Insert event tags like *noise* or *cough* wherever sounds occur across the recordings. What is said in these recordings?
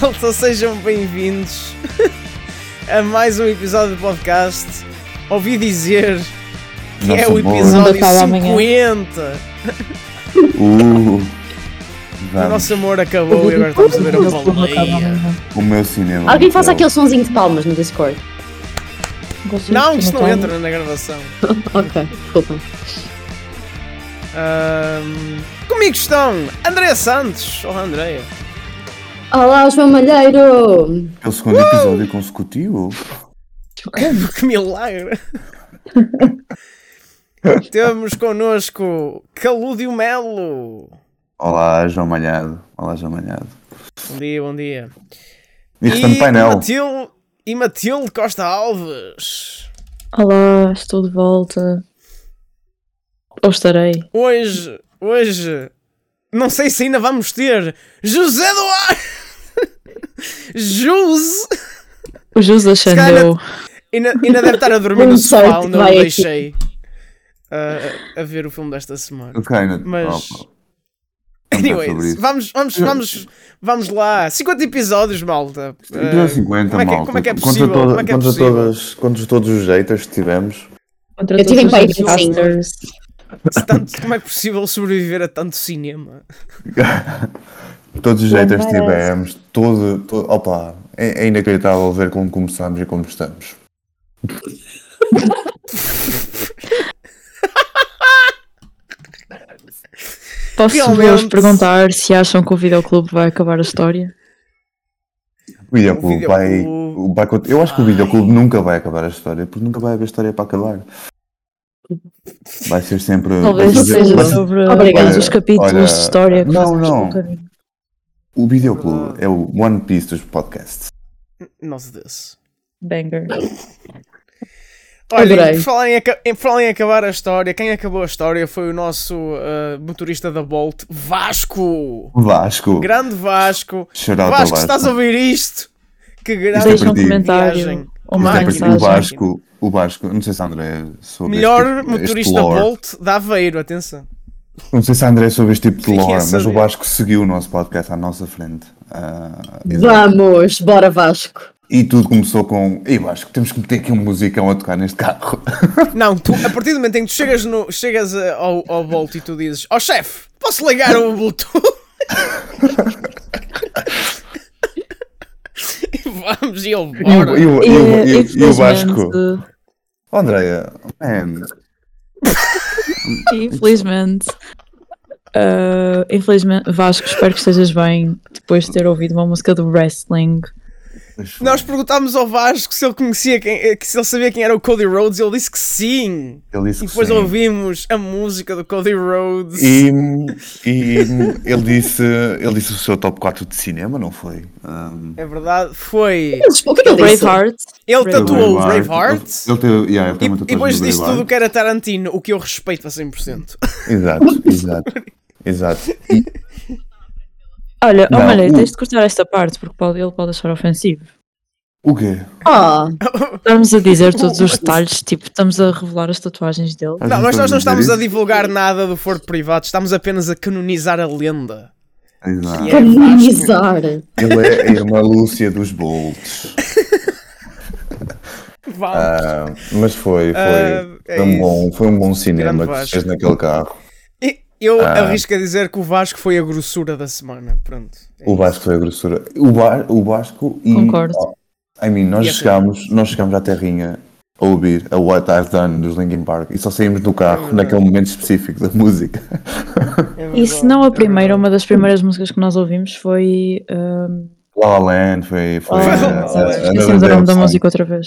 Malta, sejam bem-vindos *laughs* a mais um episódio do podcast. Ouvi dizer que Nosso é o episódio Natal amanhã. 50. Uh, O nosso amor acabou e agora estamos a ver a baleia. o meu cinema. Alguém faça aquele sonzinho de palmas no Discord. Não, isto não entra na gravação. *laughs* ok, desculpa. Ahm, comigo estão Andréa Santos. Olá, Andréia. Olá, João Malheiro! É o segundo episódio consecutivo. *laughs* Que milagre! Temos connosco Calúdio Melo. Olá, João Malhado. Olá, João Malhado. Bom dia, bom dia. E painel. Matilde, e Matilde Costa Alves. Olá, estou de volta. Ou estarei. Hoje, hoje, não sei se ainda vamos ter José Duarte. Jus. O Jus ascendeu. Ainda, ainda deve estar a dormir no Não sofá onde eu deixei ah, a ver o filme desta semana. Ok, Mas- Anyways, vamos, vamos, vamos, vamos lá. 50 episódios, malta. Episódio Ah, 50, como é que é- malta. como é que é Contra possível? toda- Como é que é contra possível? todas, contra todos os haters que tivemos. Contra Eu tive podcasters. se tanto- como é possível sobreviver a tanto cinema? *laughs* Todos os haters tivemos. Todo, todo, opa, é, é inacreditável ver como começamos e como estamos. *laughs* Posso-vos perguntar se acham que o videoclube vai acabar a história? O videoclube videoclube vai, o- vai Eu acho que o videoclube nunca vai acabar a história, porque nunca vai haver história para acabar. Vai ser sempre. Talvez seja sobre Obrigada. todos os capítulos Olha, de história que não, não. caminho. O videoclube é o One Piece dos podcasts. Não se desse. Banger. Olha, Adorei. por falar, em, aca- em- por falar em acabar a história, quem acabou a história foi o nosso ah, motorista da Bolt, Vasco. Vasco. Grande Vasco. Vasco, estás a ouvir isto, que grande Deixa um para ti. comentário Isto uma é o. Vasco, o Vasco, não sei se André soube Melhor este, este motorista lore. Bolt da Aveiro, atenção. Não sei se a André soube este tipo de lore, mas o Vasco seguiu o nosso podcast à nossa frente. Exato. Vamos, bora Vasco! e tudo começou com. Ei Vasco, temos que meter aqui um musicão a tocar neste carro. *laughs* Não, tu, a partir do momento em que tu chegas, no, chegas a- ao, ao Bolt e tu dizes: Ó chefe, posso ligar o Bluetooth? *laughs* e vamos, e ele o, bora. e o- e e e Vasco. Oh, Andréia, man, Infelizmente. ah, infelizmente, Vasco, espero que estejas bem depois de ter ouvido uma música do wrestling. Nós perguntámos ao Vasco se ele conhecia quem, eh, se ele sabia quem era o Cody Rhodes e ele disse que sim. ele disse E que depois sim. ouvimos a música do Cody Rhodes. E, e ele, disse, ele disse o seu top 4 de cinema, não foi? Um, É verdade, foi. O que é que ele disse? Braveheart. Ele tatuou o Braveheart. Ele, ele, teve- yeah, ele E, e depois disse Braveheart. tudo que era Tarantino, o que eu respeito a 100%. Exato, *laughs* exato. Exato. E, Olha, oh, Não, Malheiro, o- tens de cortar esta parte porque pode, ele pode achar ofensivo. o quê? Ah, Estamos a dizer todos os *laughs* detalhes, tipo, estamos a revelar as tatuagens dele. Não, mas nós não estamos a divulgar nada do Foro Privado, estamos apenas a canonizar a lenda. Exato. É canonizar! Ele é a irmã Lúcia dos Bolts. *laughs* Vamos. Ah, mas foi, foi, Ah, é foi, um bom, foi um bom cinema que fez naquele carro. Eu ah. arrisco a dizer que o Vasco foi a grossura da semana. Pronto. É O Vasco foi a grossura. O, Ba- o Vasco e. Concordo. Oh, I mean, nós E a chegámos, nós chegámos à terrinha a ouvir a What I've Done dos Linkin Park e só saímos do carro verdade. naquele momento específico da música. *laughs* É E se não é a primeira, verdade. uma das primeiras músicas que nós ouvimos foi. Um, La La Land foi. foi oh, uh. Another Esqueci o nome da música outra vez.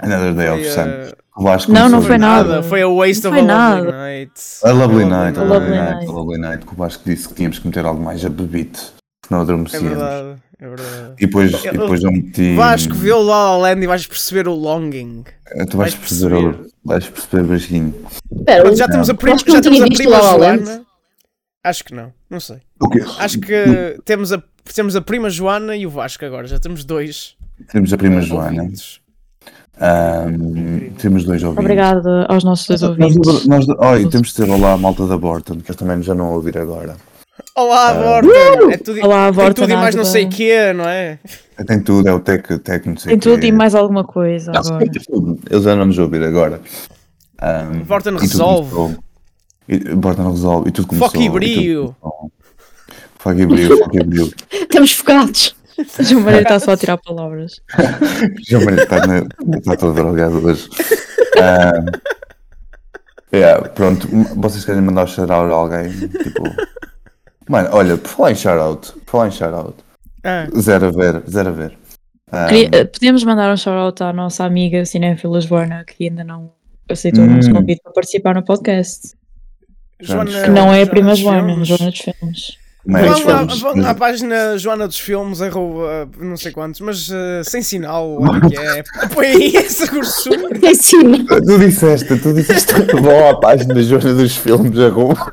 Another Day of Sun. eh, O Vasco Não, não foi nada. Nada, foi a waste Não of a foi lovely nada. night. A Lovely Night, a Lovely Night, Night. a Lovely Night, que o Vasco disse que tínhamos que meter algo mais a bebite, senão É adormecíamos. verdade, é verdade. E depois, Eu- e depois eu meti. Vasco, vê o La La Land e vais perceber o longing. Tu vais vais perceber, perceber. o- vais perceber beijinho. Espera, Pronto, já temos a prima, já temos a prima La La Land. Joana. Acho que não, não sei. O quê? Acho que temos a, temos a prima Joana e o Vasco agora. Já temos dois. Temos a prima eh, Joana. ouvintes. Ahm, temos dois ouvintes. Obrigada aos nossos dois Nós, ouvintes. nós, oh, e temos de dizer olá à malta da Borton, que eles também já não ouvir agora. Olá, Ah. Vorta! É tudo, Olá, tem Vorta tudo e mais não sei o quê, não é? Tem tudo, é o tech, tech não sei Tem quê. tudo e mais alguma coisa Não, agora. tem. Eles já não nos ouvir agora. Um, tudo resolve. e- Vorten resolve. E tudo começou. Foco e começou. Foco e brio, foco e brio. Estamos focados. O *laughs* João Maria está só a tirar palavras. Já me está, na- está todo drogado hoje. Um, yeah, pronto, vocês querem mandar o shout-out a alguém? Tipo, mano, olha, por falar em shout-out, por falar em shout-out, Ah, zero a ver, zero a ver. Um, Queria- eh, podemos mandar um shout-out à nossa amiga Cinéfilas Buena, que ainda não aceitou o nosso Hum. convite para participar no podcast. Joana, Que não é a prima Joana, Filmes. Joana dos Filmes. Mas Vão, lá, vamos- vão à página Joana dos Filmes, arroba não sei quantos, *laughs* mas eh, sem sinal, olha o que é. Põe aí essa grossura. Ensina. Tu disseste, tu disseste vão à página Joana dos Filmes, arroba.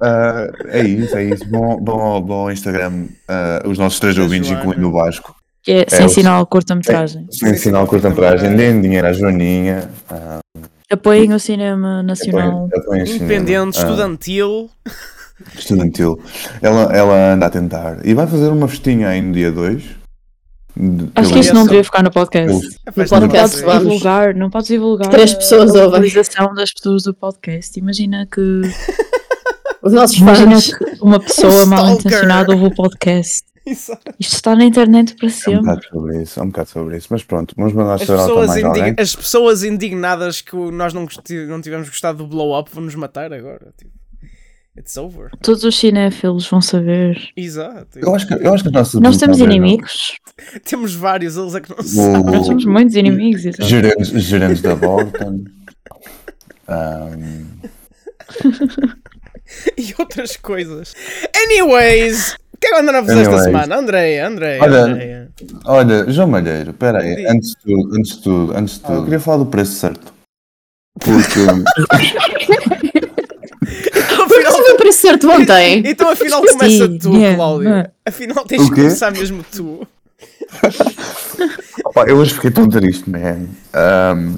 Ah, é isso, é isso. Bom, bom, bom Instagram, ah, os nossos três ouvintes, incluindo o Vasco. Que é, sem o- sinal curta-metragem. Sem sinal curta-metragem, deem dinheiro à Joaninha. ah, Apoiem o cinema nacional. apoiem- apoiem o cinema. Independente, Ah, estudantil. estudantil. Ela, ela anda a tentar. E vai fazer uma festinha aí no dia 2. Acho que isso não devia ficar no podcast. A festa Não Não podcast, podes vamos. divulgar, não podes divulgar Três pessoas a ouvem. localização das pessoas do podcast. Imagina que, Os nossos imagina fãs. que uma pessoa *laughs* Um mal intencionada ouve o podcast. Exato. Isto está na internet para É um sempre. bocado sobre isso, é um bocado sobre isso. Mas pronto, vamos mandar As pessoas, indig- as pessoas indignadas que nós não, não tivemos gostado do blow up vão nos matar agora. Tipo, it's over. Todos os cinéfilos vão saber. Exato. Eu acho que, eu acho que nossa Nós temos inimigos. Temos vários, eles é que não O- sabem. *laughs* Nós temos muitos inimigos. Gerentes, gerentes da Vorten. Um, *laughs* E outras coisas. Anyways, o que é que andaram a fazer esta semana? Andréia, Andréia, Olha, Andréia. olha, João Malheiro, espera aí, antes de tudo, antes de tudo, antes de tudo, eu queria falar do preço certo. Porque Afinal, Foi para certo ontem. *laughs* então afinal começa Sim, tu, yeah, Cláudio. Afinal tens O que começar mesmo tu. *laughs* opa, eu hoje fiquei tão triste, man. Um,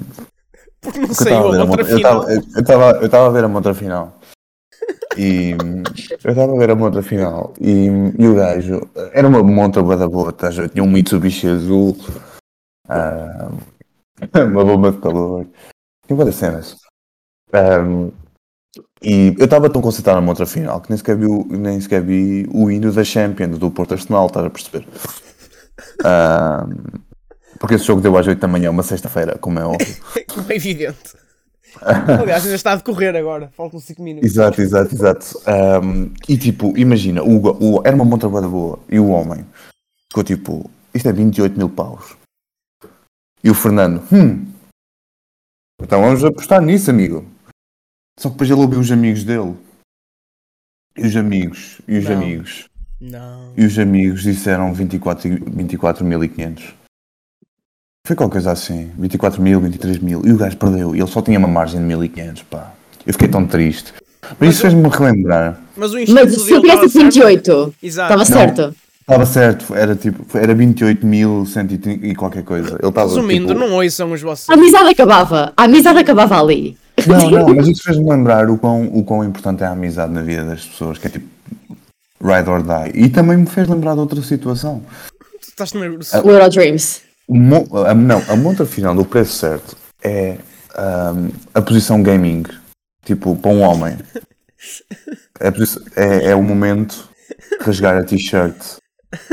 Porque não porque saiu estava a ver a a outra final. estava- eu estava a ver a montra final. E eu estava a ver a montra final e, e o gajo era uma montra boa da boa, ver? tinha um Mitsubishi azul, ah, *laughs* uma bomba de calor, tinha várias cenas. Ahm, e eu estava tão concentrado na montra final que nem sequer vi, o- nem sequer vi o hino da Champions do Porto Arsenal, estás a perceber? Ahm, porque esse jogo deu às 8 da manhã, uma sexta-feira, como é óbvio. *laughs* Como é evidente. *laughs* Aliás, ainda está a decorrer agora. Faltam 5 minutos. Exato, exato, exato. Um, e tipo, imagina, o, o- era uma montra boa e o homem ficou tipo, isto é 28 mil paus. E o Fernando, hum, então vamos apostar nisso, amigo. Só que depois ele ouviu os amigos dele. E os amigos, e os Não. amigos, Não. e os amigos disseram 24 e- 24.500. Foi qualquer coisa assim, 24 mil, 23 mil. E o gajo perdeu, e ele só tinha uma margem de 1.500, pá. Eu fiquei tão triste. Mas isso fez-me relembrar. Mas o Mas se eu tivesse estava certo. 28, Exato. estava certo. Estava certo, era tipo, era 28 mil e qualquer coisa. Ele estava Resumindo, tipo, não ouçam os vossos. A amizade acabava. A amizade acabava ali. Não, não, mas isso fez-me lembrar o quão, o quão importante é a amizade na vida das pessoas, que é tipo ride or die. E também me fez lembrar de outra situação. Tu estás nervoso. Ah. O Eurodreams. O mo- a, não, a montra final do preço certo é ahm, a posição gaming. Tipo, para um homem. É, é, o momento de rasgar a t-shirt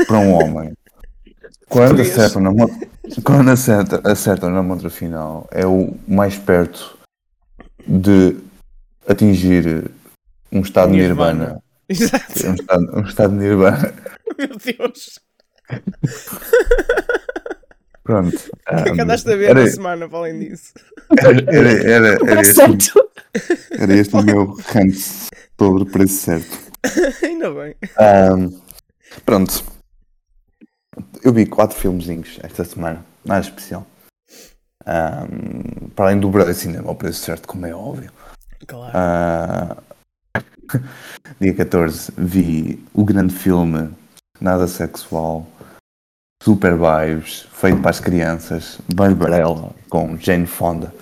para um homem. Quando acertam na, quando acerta, acertam na montra final, é o mais perto de atingir um estado de Nirvana. Exato. Um estado, um estado nirvana. Meu Deus. *laughs* Pronto. O que é que andaste a ver era, na semana, para além disso? era, era, era, era Para este, era este o meu rant sobre o preço certo. *laughs* Ainda bem. Ahm, pronto. Eu vi quatro filmezinhos esta semana. Nada especial. Ahm, para além do Brasil Cinema, ao preço certo, como é óbvio. Claro. Ah, *laughs* dia 14 vi o grande filme Nada Sexual, Super Vibes, feito para as crianças, Barbarella, com Jane Fonda.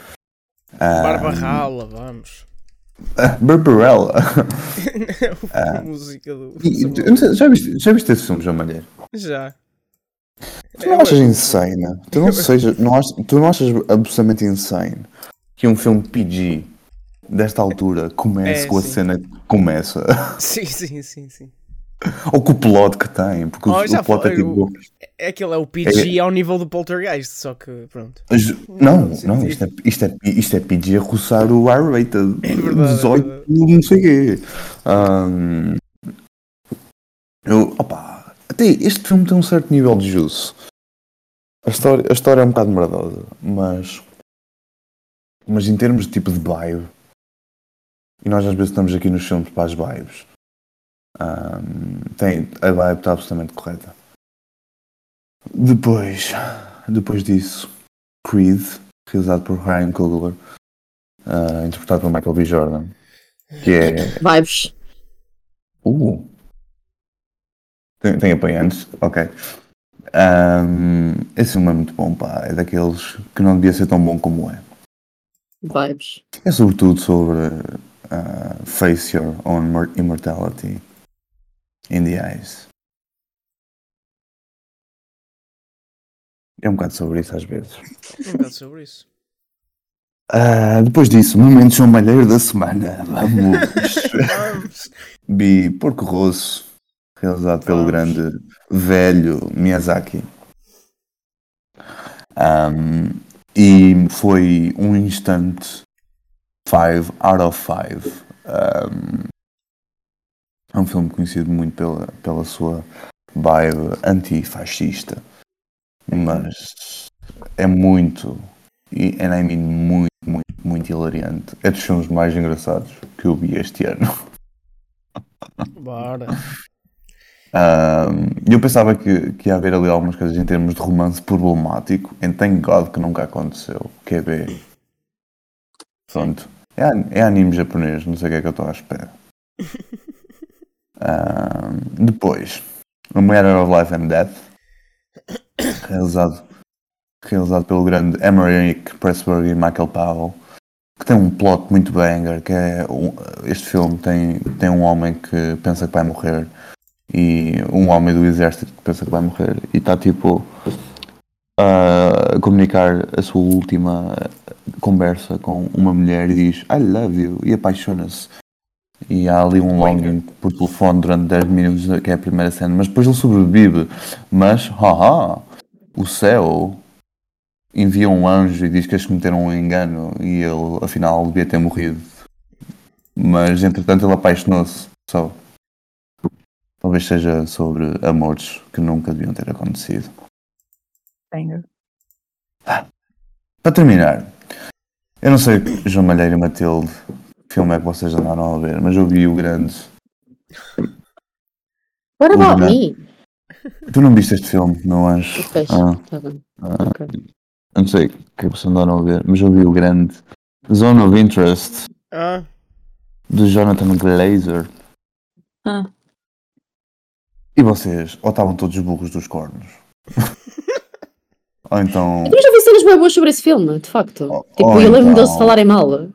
Ah, Barba rala, vamos. *laughs* *laughs* Ah, Barbarella. a música do. E- já, viste, já viste esse filme, João Malheiro? Já. Tu não achas insane? *laughs* Tu não, seja, não achas, tu não achas absolutamente insane que um filme PG desta altura comece É, com a sim. cena que começa? Sim, sim, sim, sim. Ou com o plot que tem? Porque o- Oh, já o plot é tipo. É aquele é o PG ao nível do Poltergeist, só que pronto. Não, não, sim. isto é, isto, é, isto é PG a roçar o R-rated. É verdade, é 18, verdade. não sei o quê. Ahm, eu, opa, até este filme tem um certo nível de juice. A história, a história é um bocado merdosa, mas. Mas em termos de tipo de vibe, e nós às vezes estamos aqui nos filmes para as vibes, tem, a vibe está absolutamente correta. Depois, depois disso, Creed, realizado por Ryan Coogler, ah, interpretado por Michael B. Jordan, que é. Vibes. Uh! Tem, tem apoiantes? Ok. Ahm, esse filme é muito bom, pá. É daqueles que não devia ser tão bom como é. Vibes. É sobretudo sobre ah, face your own mor- immortality in the eyes. É um bocado sobre isso às vezes. Um bocado sobre isso. Ah, depois disso, momento João Malheiro da semana. Vamos. Vi Porco Rosso, realizado pelo Vamos. grande velho Miyazaki. Um, e foi um instante 5 out of 5. Um, é um filme conhecido muito pela, pela sua vibe antifascista, mas é muito, e and I mean muito, muito, muito hilariante. É dos filmes mais engraçados que eu vi este ano. *laughs* Bora. Um, eu pensava que, que ia haver ali algumas coisas em termos de romance problemático, e thank God que nunca aconteceu. Que é ver. Pronto. É, é anime japonês, não sei o que é que eu estou à espera. *laughs* Um, depois, A Matter of Life and Death, realizado, realizado pelo grande Emmerich Pressburg e Michael Powell, que tem um plot muito banger, que é este filme tem, tem um homem que pensa que vai morrer e um homem do exército que pensa que vai morrer e está tipo a comunicar a sua última conversa com uma mulher e diz I love you e apaixona-se e há ali um longing por telefone durante 10 minutos que é a primeira cena. Mas depois ele sobrevive. Mas haha o céu envia um anjo e diz que eles cometeram um engano e ele afinal devia ter morrido. Mas entretanto ele apaixonou-se só. Talvez seja sobre amores que nunca deviam ter acontecido. Banger. Para terminar, eu não sei, João Malheiro e Matilde, filme é que vocês andaram a ver, mas eu vi o grande. What about me? Tu não viste este filme, meu anjo? Ah, tá bem. ah, não sei o que é que vocês andaram a ver, mas eu vi o grande Zone of Interest Ah, de Jonathan Glazer. Ah. E vocês, ou estavam todos burros dos cornos? *laughs* ou então. Eu já vi cenas bem boas sobre esse filme, de facto. Oh, tipo, oh, eu lembro-me então. deles falarem mal.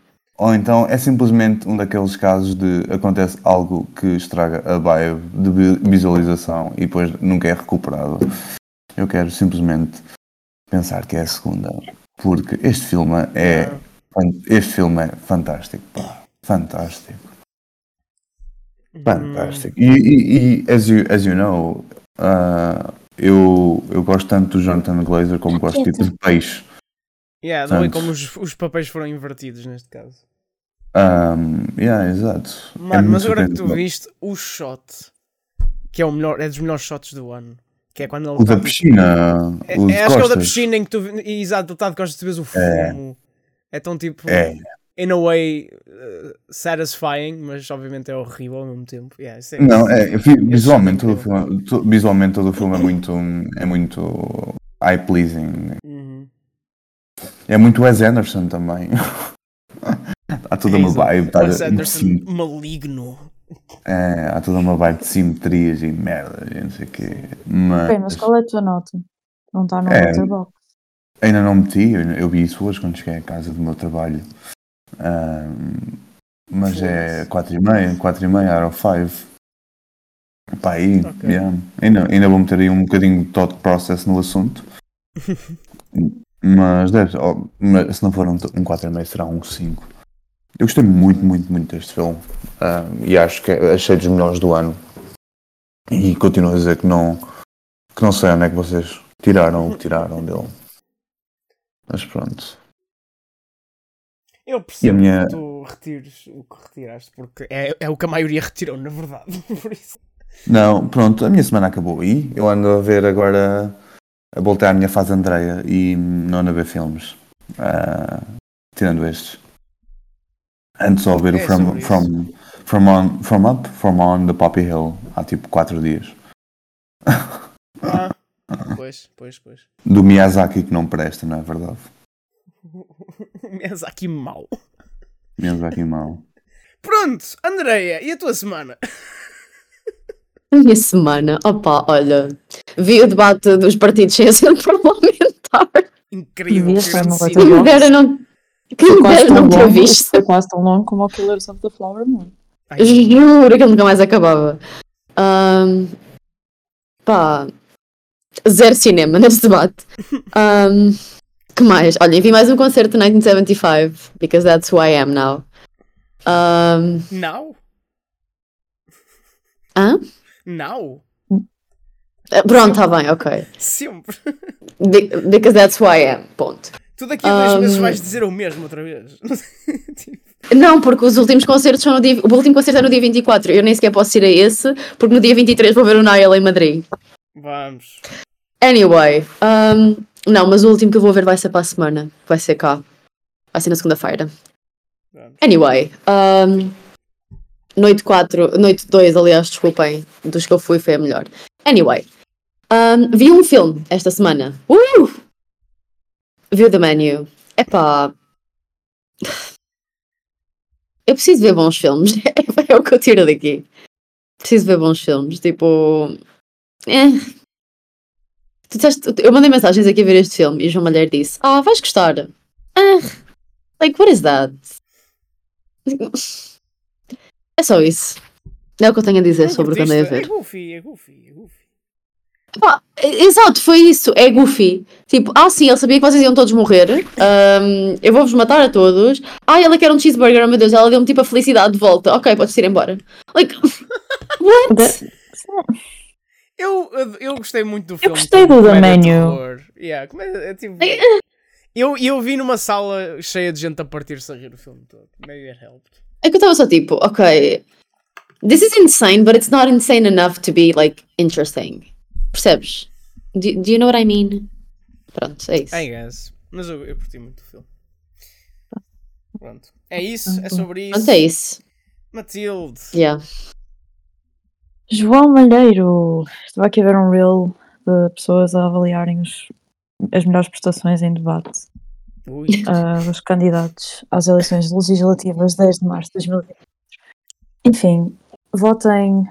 Ou então é simplesmente um daqueles casos de acontece algo que estraga a vibe de vi- visualização e depois nunca é recuperado. Eu quero simplesmente pensar que é a segunda, porque este filme é este filme é fantástico, pá. fantástico, fantástico. E, e, e as you as you know, ah, eu eu gosto tanto do Jonathan Glazer como gosto tipo de peixe. yeah, não é como os, os papéis foram invertidos neste caso. Um, yeah, exato. É Mano, mas muito agora que tu viste o shot, que é o melhor, é dos melhores shots do ano, que é quando ele O da piscina, É, o é, acho que é o da piscina em que tu. Exato, ele está de costas, tu vês o fumo. É, tão tipo. É. In a way uh, satisfying, mas obviamente é horrível ao mesmo tempo. Yeah, é- Não, é, vi- visualmente todo o incrível. filme, to- visualmente todo o filme é muito, é muito eye pleasing. Uhum. É muito Wes Anderson também. *laughs* há toda uma Exato. vibe, tá, Anderson sim- maligno. é, há toda uma vibe de simetrias e merda, e não sei o quê. Mas, Ok, mas qual é a tua nota? Não está no É. Letterboxd. ainda não meti, eu, eu vi isso hoje quando cheguei à casa do meu trabalho. Ahm, Mas é 4,5, 4,5 out of 5. Pá, aí, Ok. yeah. ainda, ainda vou meter aí um bocadinho de thought process no assunto. *laughs* mas deve, oh, mas se não for um, um 4,5 será um 5. Eu gostei muito, muito, muito deste filme. Ah, e acho que achei dos melhores do ano. E continuo a dizer que não, que não sei onde é que vocês tiraram o que tiraram dele. Mas pronto. Eu percebo a minha- que tu retires o que retiraste, porque é, é o que a maioria retirou, na verdade. *laughs* Por isso. Não, pronto, a minha semana acabou aí. Eu ando a ver agora, a voltar à minha fase Andreia e não ando a ver filmes. Ah, tirando estes. Antes só ver É o from, from, from, on, from Up, From On the Poppy Hill há tipo 4 dias. Ah, pois, pois, pois. Do Miyazaki que não presta, não é verdade? Aqui *laughs* mal. Miyazaki mal. Pronto, Andreia, e a tua semana? A minha semana, opa, olha, vi o debate dos partidos sem assento *laughs* parlamentar. Incrível. Me dera não, dera tão não ter visto. Foi quase tão longo como o Killers of the Flower Moon. Ai, Juro que ele nunca mais acabava. Ahm, pá, zero cinema *laughs* nesse debate. Ahm, que mais? Olha, vi mais um concerto de 1975, because that's who I am now. Ahm, Now? hã? Now? Ah, Pronto, tá bem, ok. Sempre. Be- because that's who I am, ponto. Tu daqui a dois Um, meses vais dizer o mesmo outra vez. *laughs* Não, porque os últimos concertos são no dia. O último concerto é no dia 24. Eu nem sequer posso ir a esse, porque no dia 23 vou ver o Niall em Madrid. Vamos. Anyway, um, não, mas o último que eu vou ver vai ser para a semana. Vai ser cá. Vai ser na segunda-feira. Anyway, um, noite 4, noite 2, aliás, desculpem, dos que eu fui foi a melhor. Anyway, um, vi um filme esta semana. Uh! Vi o The Menu. Epá. Eu preciso ver bons filmes. *laughs* É o que eu tiro daqui. Preciso ver bons filmes. Tipo. É. Eu mandei mensagens aqui a ver este filme e João Malheiro disse: Ah, vais gostar. Ah, like, what is that? É só isso. É o que eu tenho a dizer Não sobre o que andei a ver. É é goofy, é goofy. Pá, exato, foi isso. É goofy. Tipo, ah, sim, ele sabia que vocês iam todos morrer. ahm, eu vou-vos matar a todos. Ah, ela quer um cheeseburger, oh meu Deus, ela deu-me tipo a felicidade de volta. Ok, podes ir embora. Like, *laughs* what? Eu, eu gostei muito do filme. gostei como do The de Menu. Yeah, comédia- é tipo- *laughs* eu, eu vi numa sala cheia de gente a partir-se a rir o filme todo. Maybe it helped. É que eu estava só tipo, ok, this is insane, but it's not insane enough to be like interesting. Percebes? Do, do you know what I mean? Pronto, é isso. I guess. Mas eu, eu curti muito o filme. Pronto. É isso, é sobre isso. Pronto, é isso. Matilde. Yeah. João Malheiro. Estava aqui a ver um reel de pessoas a avaliarem os- as melhores prestações em debate. Ui. ah, os candidatos às eleições legislativas 10 de março de 2024. Enfim, votem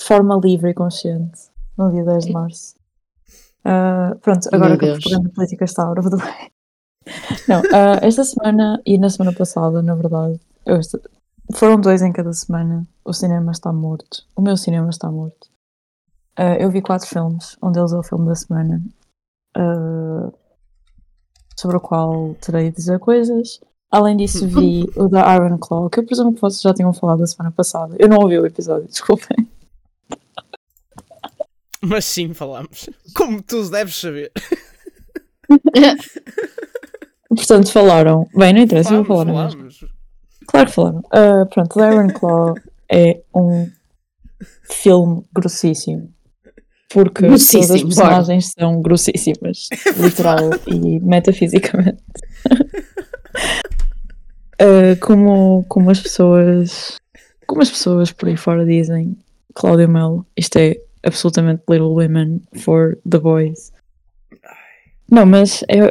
de forma livre e consciente no dia 10 de março. Ah, pronto, agora Meu que a propaganda política está of the way. Não, ah, esta semana e na semana passada, na verdade, esta- foram dois em cada semana. O cinema está morto. O meu cinema está morto. Ah, eu vi quatro filmes, um deles é o filme da semana. Sobre o qual terei de dizer coisas. Além disso, *laughs* vi o da Iron Claw, que eu presumo que vocês já tinham falado a semana passada. Eu não ouvi o episódio, *laughs* desculpem. Mas sim, falamos. *laughs* Como tu deves saber. *laughs* Portanto, falaram. Bem, não interessa, eu vou Falamos, falar mesmo. falamos. Claro que falaram. Ah, pronto, The Iron Claw é um filme grossíssimo. Porque todas as Grossíssimo, personagens são grossíssimas, *laughs* literal e metafisicamente. Ah, como, como as pessoas como as pessoas por aí fora dizem, Cláudio Melo, isto é absolutamente Little Women for the Boys. Não, mas é,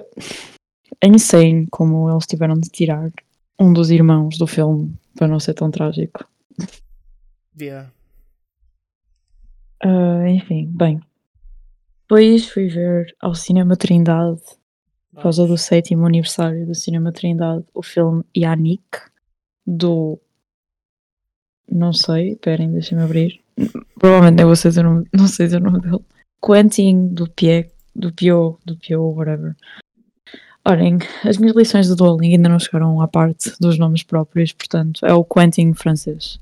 é insane como eles tiveram de tirar um dos irmãos do filme para não ser tão trágico. Yeah. Ah, enfim, bem. Depois fui ver ao Cinema Trindade, por causa do sétimo aniversário do Cinema Trindade, o filme Yannick, do não sei, esperem, deixem-me abrir. Provavelmente eu vou dizer o nome, *laughs* não sei dizer o nome dele. Quentin do Pie, do Pio, do Pio, whatever. Olhem, as minhas lições de Duolingo ainda não chegaram à parte dos nomes próprios, portanto, é o Quentin francês.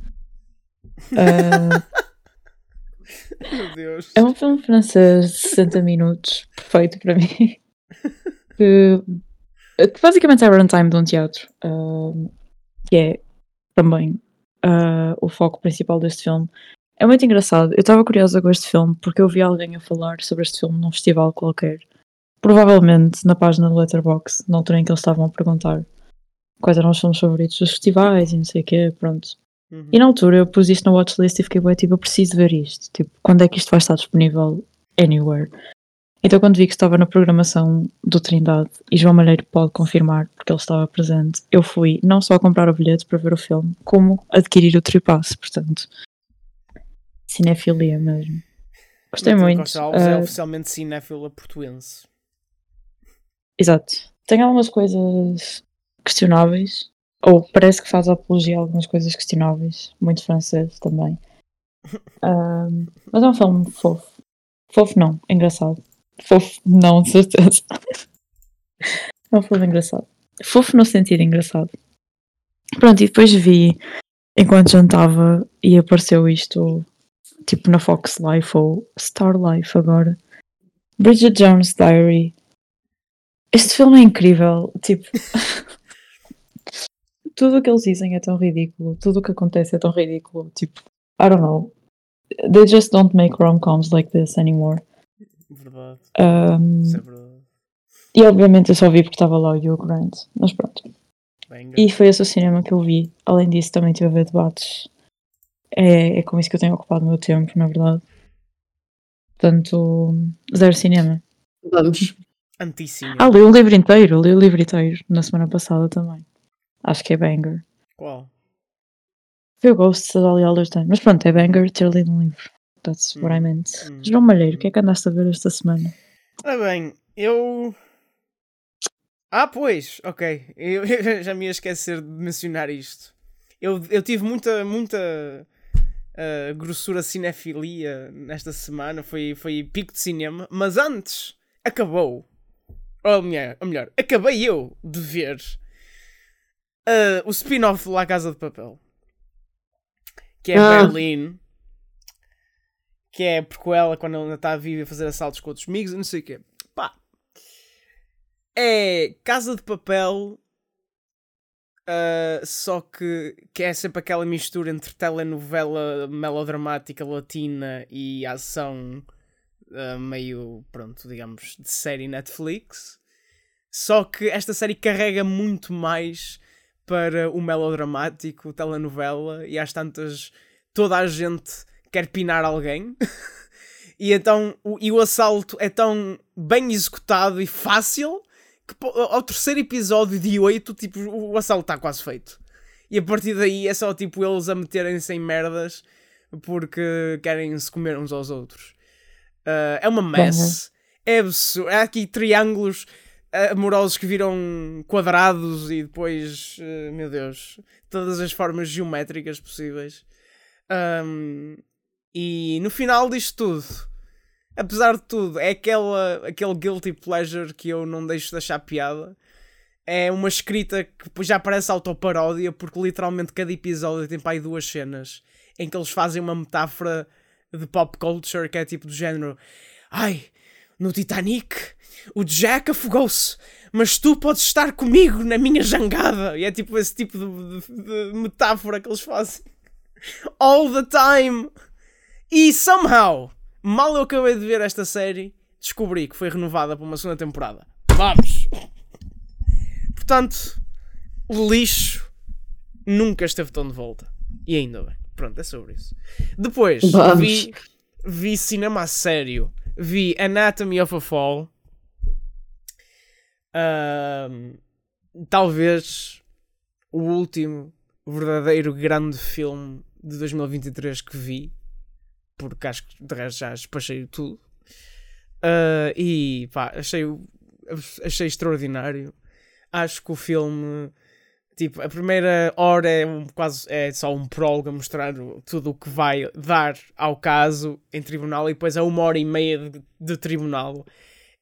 *laughs* Ah, Meu Deus. é um filme francês de 60 minutos, perfeito para mim. *laughs* que, que basicamente é a runtime de um teatro, ah, que é também ah, o foco principal deste filme. É muito engraçado. Eu estava curiosa com este filme porque eu vi alguém a falar sobre este filme num festival qualquer. Provavelmente na página do Letterboxd, na altura em que eles estavam a perguntar quais eram os filmes favoritos dos festivais e não sei o quê, pronto. Uhum. E na altura eu pus isto na watchlist e fiquei bué, tipo, eu preciso ver isto. Tipo, quando é que isto vai estar disponível anywhere? Então quando vi que estava na programação do Trindade, e João Malheiro pode confirmar, porque ele estava presente, eu fui não só comprar o bilhete para ver o filme, como adquirir o tripasse, portanto. Cinefilia mesmo. Gostei Matilde muito. Costa Alves é ah, oficialmente cinéfila portuense. Exato. Tem algumas coisas questionáveis, ou parece que faz apologia a algumas coisas questionáveis, muito francês também. *laughs* Mas é um filme fofo. Fofo não, engraçado. Fofo não, de certeza. *laughs* é um filme engraçado. Fofo no sentido engraçado. Pronto, e depois vi, enquanto jantava, e apareceu isto, tipo na Fox Life ou Star Life agora. Bridget Jones' Diary. Este filme é incrível. Tipo, *laughs* tudo o que eles dizem é tão ridículo. Tudo o que acontece é tão ridículo. Tipo, I don't know. They just don't make rom-coms like this anymore. Verdade. Um, Isso é verdade. e obviamente eu só vi porque estava lá o Hugh Grant. Mas pronto. Bem E foi esse o cinema que eu vi. Além disso, também estive a ver debates. É, é com isso que eu tenho ocupado o meu tempo, na verdade. Portanto, zero cinema. Vamos. Antíssimo. Ah, li o livro inteiro, li o livro inteiro na semana passada também. Acho que é banger. Qual? Foi o Ghost da Dolly Alderton. Mas pronto, é banger ter lido um livro. That's what I meant. Hum. João Malheiro, o que é que andaste a ver esta semana? Ora bem, eu. Ah, pois, ok. Eu, eu *laughs* já me ia esquecer de mencionar isto. Eu, eu tive muita, muita ah, grossura cinefilia nesta semana. Foi, foi pico de cinema. Mas antes, acabou. Ou melhor, ou melhor acabei eu de ver ah, o spin-off La Casa de Papel. Que é Ah. Berlim. Que é porque ela, quando ela ainda está viva, a fazer assaltos com outros amigos e não sei o quê. Pá. É Casa de Papel. Ah, só que, que é sempre aquela mistura entre telenovela melodramática latina e ação ah, meio, pronto, digamos, de série Netflix. Só que esta série carrega muito mais para o melodramático, telenovela, e às tantas toda a gente quer pinar alguém. *laughs* e então o, e o assalto é tão bem executado e fácil que ao terceiro episódio de 8, tipo, o, assalto está quase feito. E a partir daí é só tipo eles a meterem-se em merdas porque querem se comer uns aos outros. Ah, é uma mess. É absurdo. Há aqui triângulos ah, amorosos que viram quadrados e depois, ah, meu Deus, todas as formas geométricas possíveis. Ahm, e no final disto tudo, apesar de tudo, é aquela, aquele guilty pleasure que eu não deixo de achar piada. É uma escrita que já parece autoparódia, porque literalmente cada episódio tem para aí duas cenas em que eles fazem uma metáfora de pop culture que é tipo do género: Ai, no Titanic, o Jack afogou-se, mas tu podes estar comigo na minha jangada. E é tipo esse tipo de, de- de metáfora que eles fazem *laughs* all the time. E somehow, mal eu acabei de ver esta série, descobri que foi renovada para uma segunda temporada. Vamos! Portanto, o lixo nunca esteve tão de volta. E ainda bem. Pronto, é sobre isso. Depois, Vamos. vi, vi cinema a sério. Vi Anatomy of a Fall. Ahm, talvez o último verdadeiro grande filme de 2023 que vi. Porque acho que de resto já despachei tudo. Ah, e pá, achei, achei extraordinário. Acho que o filme Tipo, a primeira hora é um, quase é só um prólogo a mostrar tudo o que vai dar ao caso em tribunal e depois é uma hora e meia de, de tribunal.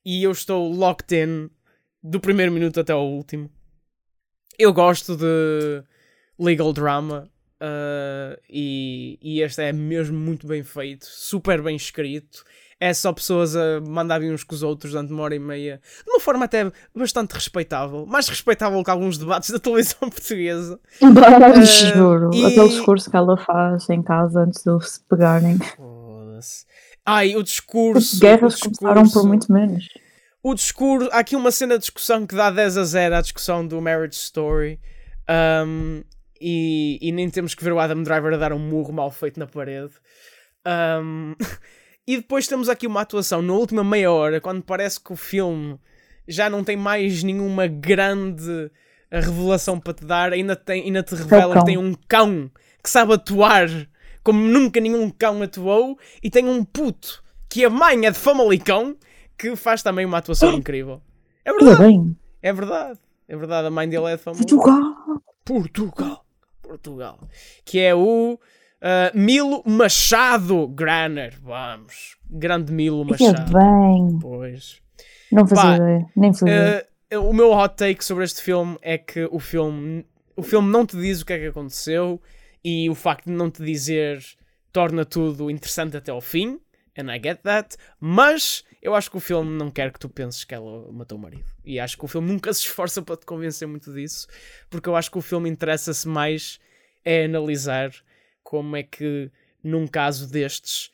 E eu estou locked in do primeiro minuto até ao último. Eu gosto de legal drama uh, e, e este é mesmo muito bem feito, super bem escrito. É só pessoas a mandar vir uns com os outros durante uma hora e meia, de uma forma até bastante respeitável, mais respeitável que alguns debates da televisão *laughs* portuguesa. Juro. e- Aquele discurso que ela faz em casa antes de eles se pegarem. Foda-se. Ai, o discurso. As guerras o começaram discurso, por muito menos. O discurso. Há aqui uma cena de discussão que dá 10 a 0 à discussão do Marriage Story. Um, e, e nem temos que ver o Adam Driver a dar um murro mal feito na parede. Um, *laughs* e depois temos aqui uma atuação na última meia hora, quando parece que o filme já não tem mais nenhuma grande revelação para te dar, ainda, tem, ainda te revela cão. que tem um cão que sabe atuar como nunca nenhum cão atuou, e tem um puto que a mãe é de Famalicão que faz também uma atuação incrível. É verdade, é verdade. É verdade, a mãe dele é de Famalicão. Portugal. Portugal. Portugal. Que é o ah, Milo Machado Graner. Vamos. Grande Milo Machado. bem. Pois. Não fazia ideia. Nem fazia. Ah, o meu hot take sobre este filme é que o filme, o filme não te diz o que é que aconteceu e o facto de não te dizer torna tudo interessante até ao fim. And I get that. Mas eu acho que o filme não quer que tu penses que ela matou o marido. E acho que o filme *laughs* nunca se esforça para te convencer muito disso. Porque eu acho que o filme interessa-se mais é analisar como é que num caso destes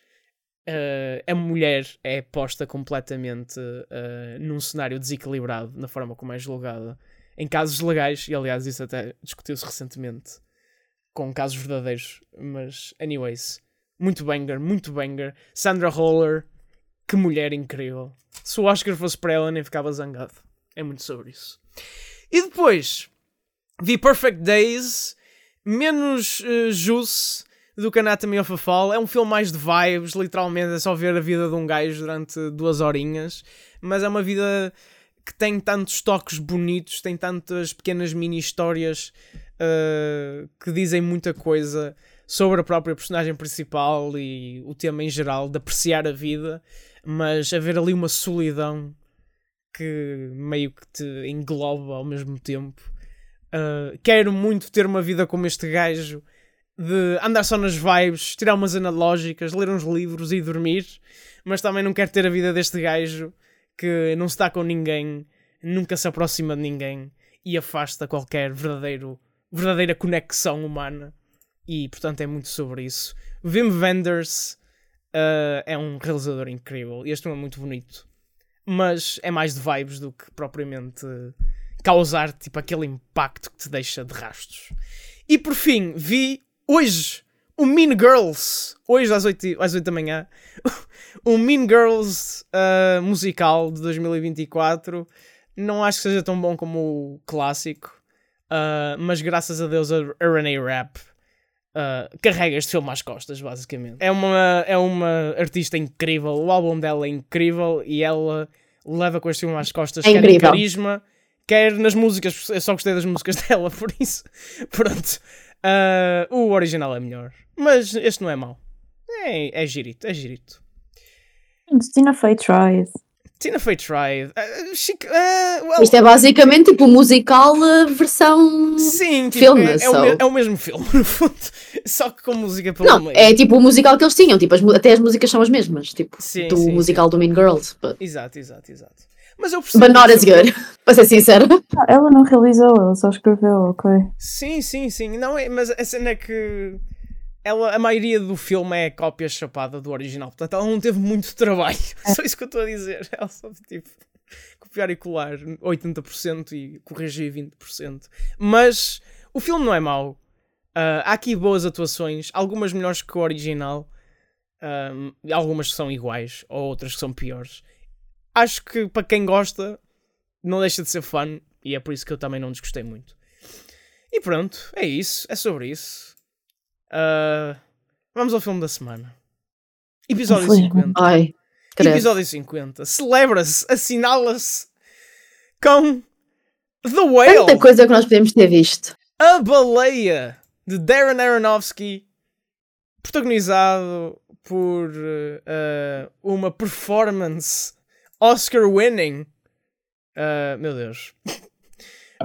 eh, a mulher é posta completamente eh, num cenário desequilibrado na forma como é julgada em casos legais, e aliás isso até discutiu-se recentemente com casos verdadeiros, mas anyways, muito banger, muito banger. Sandra Holler, que mulher incrível. Se o Oscar fosse para ela, nem ficava zangado. É muito sobre isso. E depois vi Perfect Days, menos uh, juice do que Anatomy of a Fall. É um filme mais de vibes, literalmente é só ver a vida de um gajo durante duas horinhas, mas é uma vida que tem tantos toques bonitos, tem tantas pequenas mini histórias uh, que dizem muita coisa sobre a própria personagem principal e o tema em geral de apreciar a vida, mas haver ali uma solidão que meio que te engloba ao mesmo tempo. Uh, quero muito ter uma vida como este gajo de andar só nas vibes, tirar umas analógicas, ler uns livros e dormir, mas também não quero ter a vida deste gajo que não dá com ninguém, nunca se aproxima de ninguém e afasta qualquer verdadeiro, verdadeira conexão humana. E portanto é muito sobre isso. Wim Wenders uh, é um realizador incrível e este filme é muito bonito, mas é mais de vibes do que propriamente causar tipo aquele impacto que te deixa de rastros. E por fim, vi hoje o Mean Girls, hoje às 8, às 8 da manhã, *laughs* o Mean Girls uh, musical de 2024. Não acho que seja tão bom como o clássico, uh, mas graças a Deus a, a Renee Rapp uh, carrega este filme às costas, basicamente. É uma, é uma artista incrível, o álbum dela é incrível e ela leva com este filme às costas, É quer em carisma, quer nas músicas, eu só gostei das músicas *laughs* dela, por isso, pronto. Uh, o original é melhor, mas este não é mau. É, é girito, é girito. Tina Fey tried. Tina Fey tried. Uh, uh, well, Isto é basicamente tipo o musical uh, versão. Sim, tipo, filme, é, é o é o mesmo filme, *laughs* no fundo. Só que com música pelo Não, meio. é tipo o musical que eles tinham, tipo, as até as músicas são as mesmas, tipo, Sim, do sim, musical do Mean Girls. But, Exato, exato, exato. Mas eu percebo. but not as good, *laughs* *laughs* para ser sincera. Ah, ela não realizou, ela só escreveu, ok. Sim, sim, sim. Não é, mas a cena é que ela, a maioria do filme é cópia chapada do original. Portanto, ela não teve muito trabalho. *laughs* Só isso que eu estou a dizer. *laughs* Ela só tipo copiar e colar 80% e corrigir 20%. Mas o filme não é mau. Ah, há aqui boas atuações, algumas melhores que o original, e algumas que são iguais, ou outras que são piores. Acho que para quem gosta, não deixa de ser fun, e é por isso que eu também não desgostei muito. E pronto, é isso, é sobre isso. Ah, vamos ao filme da semana. Episódio Infelizmente. 50. Ai. Episódio 50. Celebra-se, assinala-se com The Whale. Tanta coisa que nós podemos ter visto. A Baleia de Darren Aronofsky, protagonizado por uh, uma performance Oscar-winning. Uh, meu Deus. *laughs*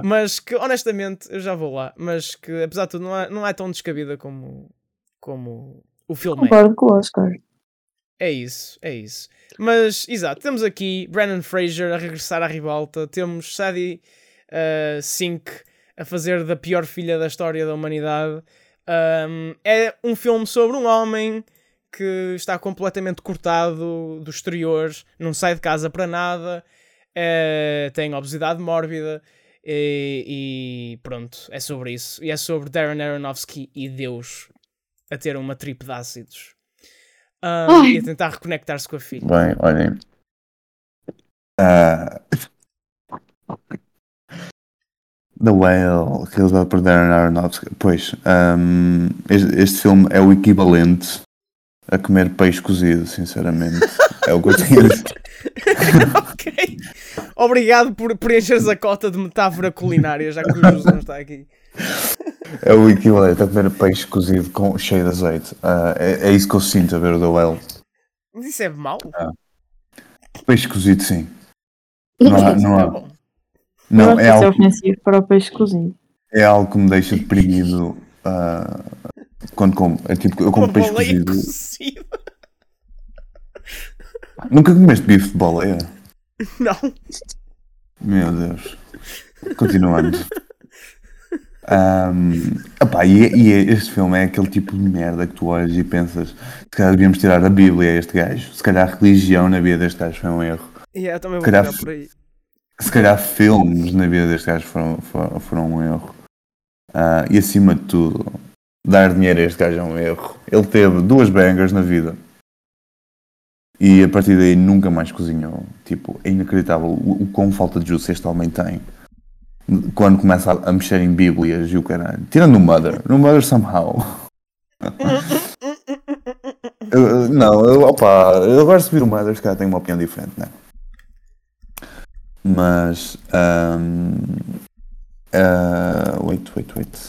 mas que honestamente, eu já vou lá, mas que apesar de tudo não é, não é tão descabida como, como o filme é. Concordo com o Oscar. É isso, é isso. Mas, exato, temos aqui Brandon Fraser a regressar à ribalta, temos Sadie uh, Sink a fazer da pior filha da história da humanidade. Um, é um filme sobre um homem que está completamente cortado dos exteriores, não sai de casa para nada, é, tem obesidade mórbida e, e, pronto, é sobre isso. E é sobre Darren Aronofsky e Deus a ter uma trip de ácidos um, e a tentar reconectar-se com a filha. Bem, olhem. Uh... The Whale, realizado por Darren Aronofsky. Pois, um, este, este, filme é o equivalente a comer peixe cozido, sinceramente. é o que eu tinha *laughs* Ok. Obrigado por preencheres a cota de metáfora culinária, já que o José não está aqui. É o equivalente a comer peixe cozido com, cheio de azeite. Uh, é, é, isso que eu sinto a ver o The Whale. Mas isso é mau? Uh, peixe cozido, sim. Não há, não há. Não, não é algo... ofensivo para o peixe cozido. É algo que me deixa deprimido uh, quando como. É tipo, eu como peixe cozido. Nunca comeste bife de baleia? Não. Meu Deus. Continuando. Um, opa, e, e, este filme é aquele tipo de merda que tu olhas e pensas se calhar devíamos tirar a Bíblia a este gajo. Se calhar a religião na vida deste gajo foi um erro. Yeah, também vou calhar, por aí. Se calhar filmes na vida deste gajo foram, foram, foram um erro. Uh, e acima de tudo, dar dinheiro a este gajo é um erro. Ele teve duas bangers na vida. E a partir daí nunca mais cozinhou. Tipo, é inacreditável o, o quão falta de juice este homem tem. Quando começa a, a mexer em bíblias e o caralho. Tirando o Mother. No Mother somehow. *laughs* eu, não, eu, opa, eu agora se vir o Mother, se calhar tenho uma opinião diferente, né? Mas. Um, uh, wait, wait, wait.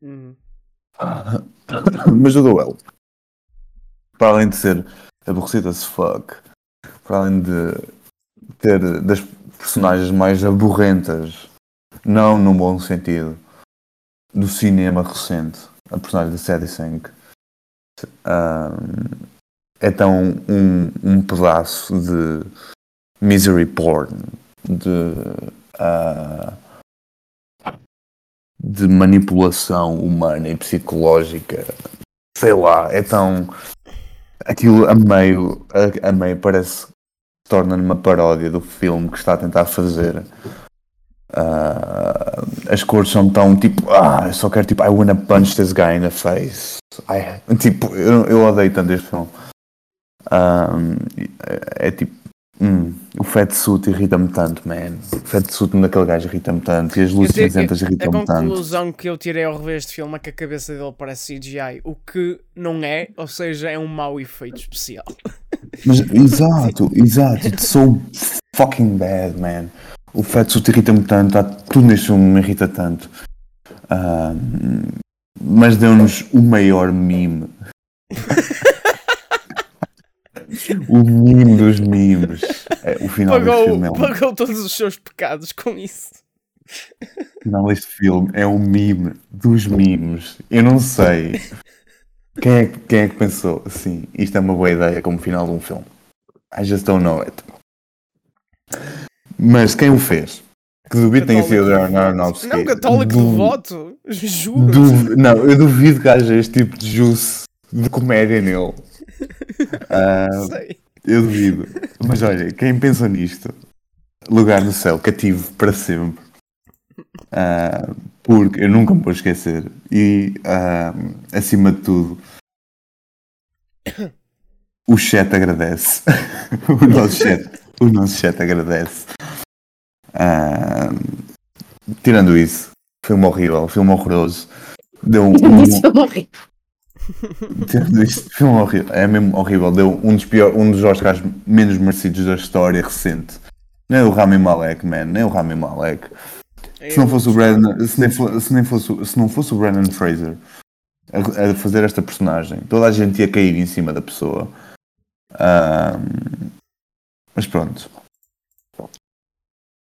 Uhum. *laughs* Mas o duelo. Para além de ser aborrecido as fuck, para além de ter das personagens mais aborrentas, não no bom sentido, do cinema recente, a personagem de Sadie Sink, um, é tão um, um pedaço de misery porn, de, uh, de manipulação humana e psicológica. Sei lá, é tão. Aquilo a meio, a, a meio parece que torna numa paródia do filme que está a tentar fazer. Uh, as cores são tão tipo, ah, eu só quero tipo, I wanna punch this guy in the face. I, tipo, eu, eu odeio tanto este filme. Um, é, é tipo, Hum, o suit irrita-me tanto, man. O suit naquele gajo irrita-me tanto. E as luzes cinzentas irritam-me tanto. A conclusão que eu tirei ao rever este filme é que a cabeça dele parece CGI. O que não é, ou seja, é um mau efeito especial. *laughs* Mas, exato, exato. It's so fucking bad, man. O suit irrita-me tanto. Há, tudo neste filme me irrita tanto. Um, mas deu-nos o maior meme. *laughs* o mimo dos mimos. É, o final pagou, deste filme é um... pagou todos os seus pecados com isso. O final deste filme é um mime dos mimos. Eu não sei. Quem é, quem é que pensou assim? Isto é uma boa ideia como final de um filme. I just don't know it. Mas quem o fez? Que duvido tenha sido o Aronofsky. Não, católico de voto. Juro. Du... Não, eu duvido que haja este tipo de juice de comédia nele. Uh, Sei. Eu duvido. Mas olha, quem pensa nisto, lugar no céu, cativo para sempre. Uh, porque eu nunca me vou esquecer. E uh, acima de tudo, o chat agradece. *laughs* o nosso chat, o nosso chat agradece. Uh, tirando isso, filme horrível, filme horroroso. Deu um, um, Isto filme horrível. É mesmo horrível. Deu um dos, pior, um dos Oscars menos merecidos da história recente. Nem o Rami Malek, man. Nem o Rami Malek. Se não fosse o Brandon, se, nem se, nem fosse, se não fosse o Brandon Fraser a, a fazer esta personagem, toda a gente ia cair em cima da pessoa. Ahm, mas pronto.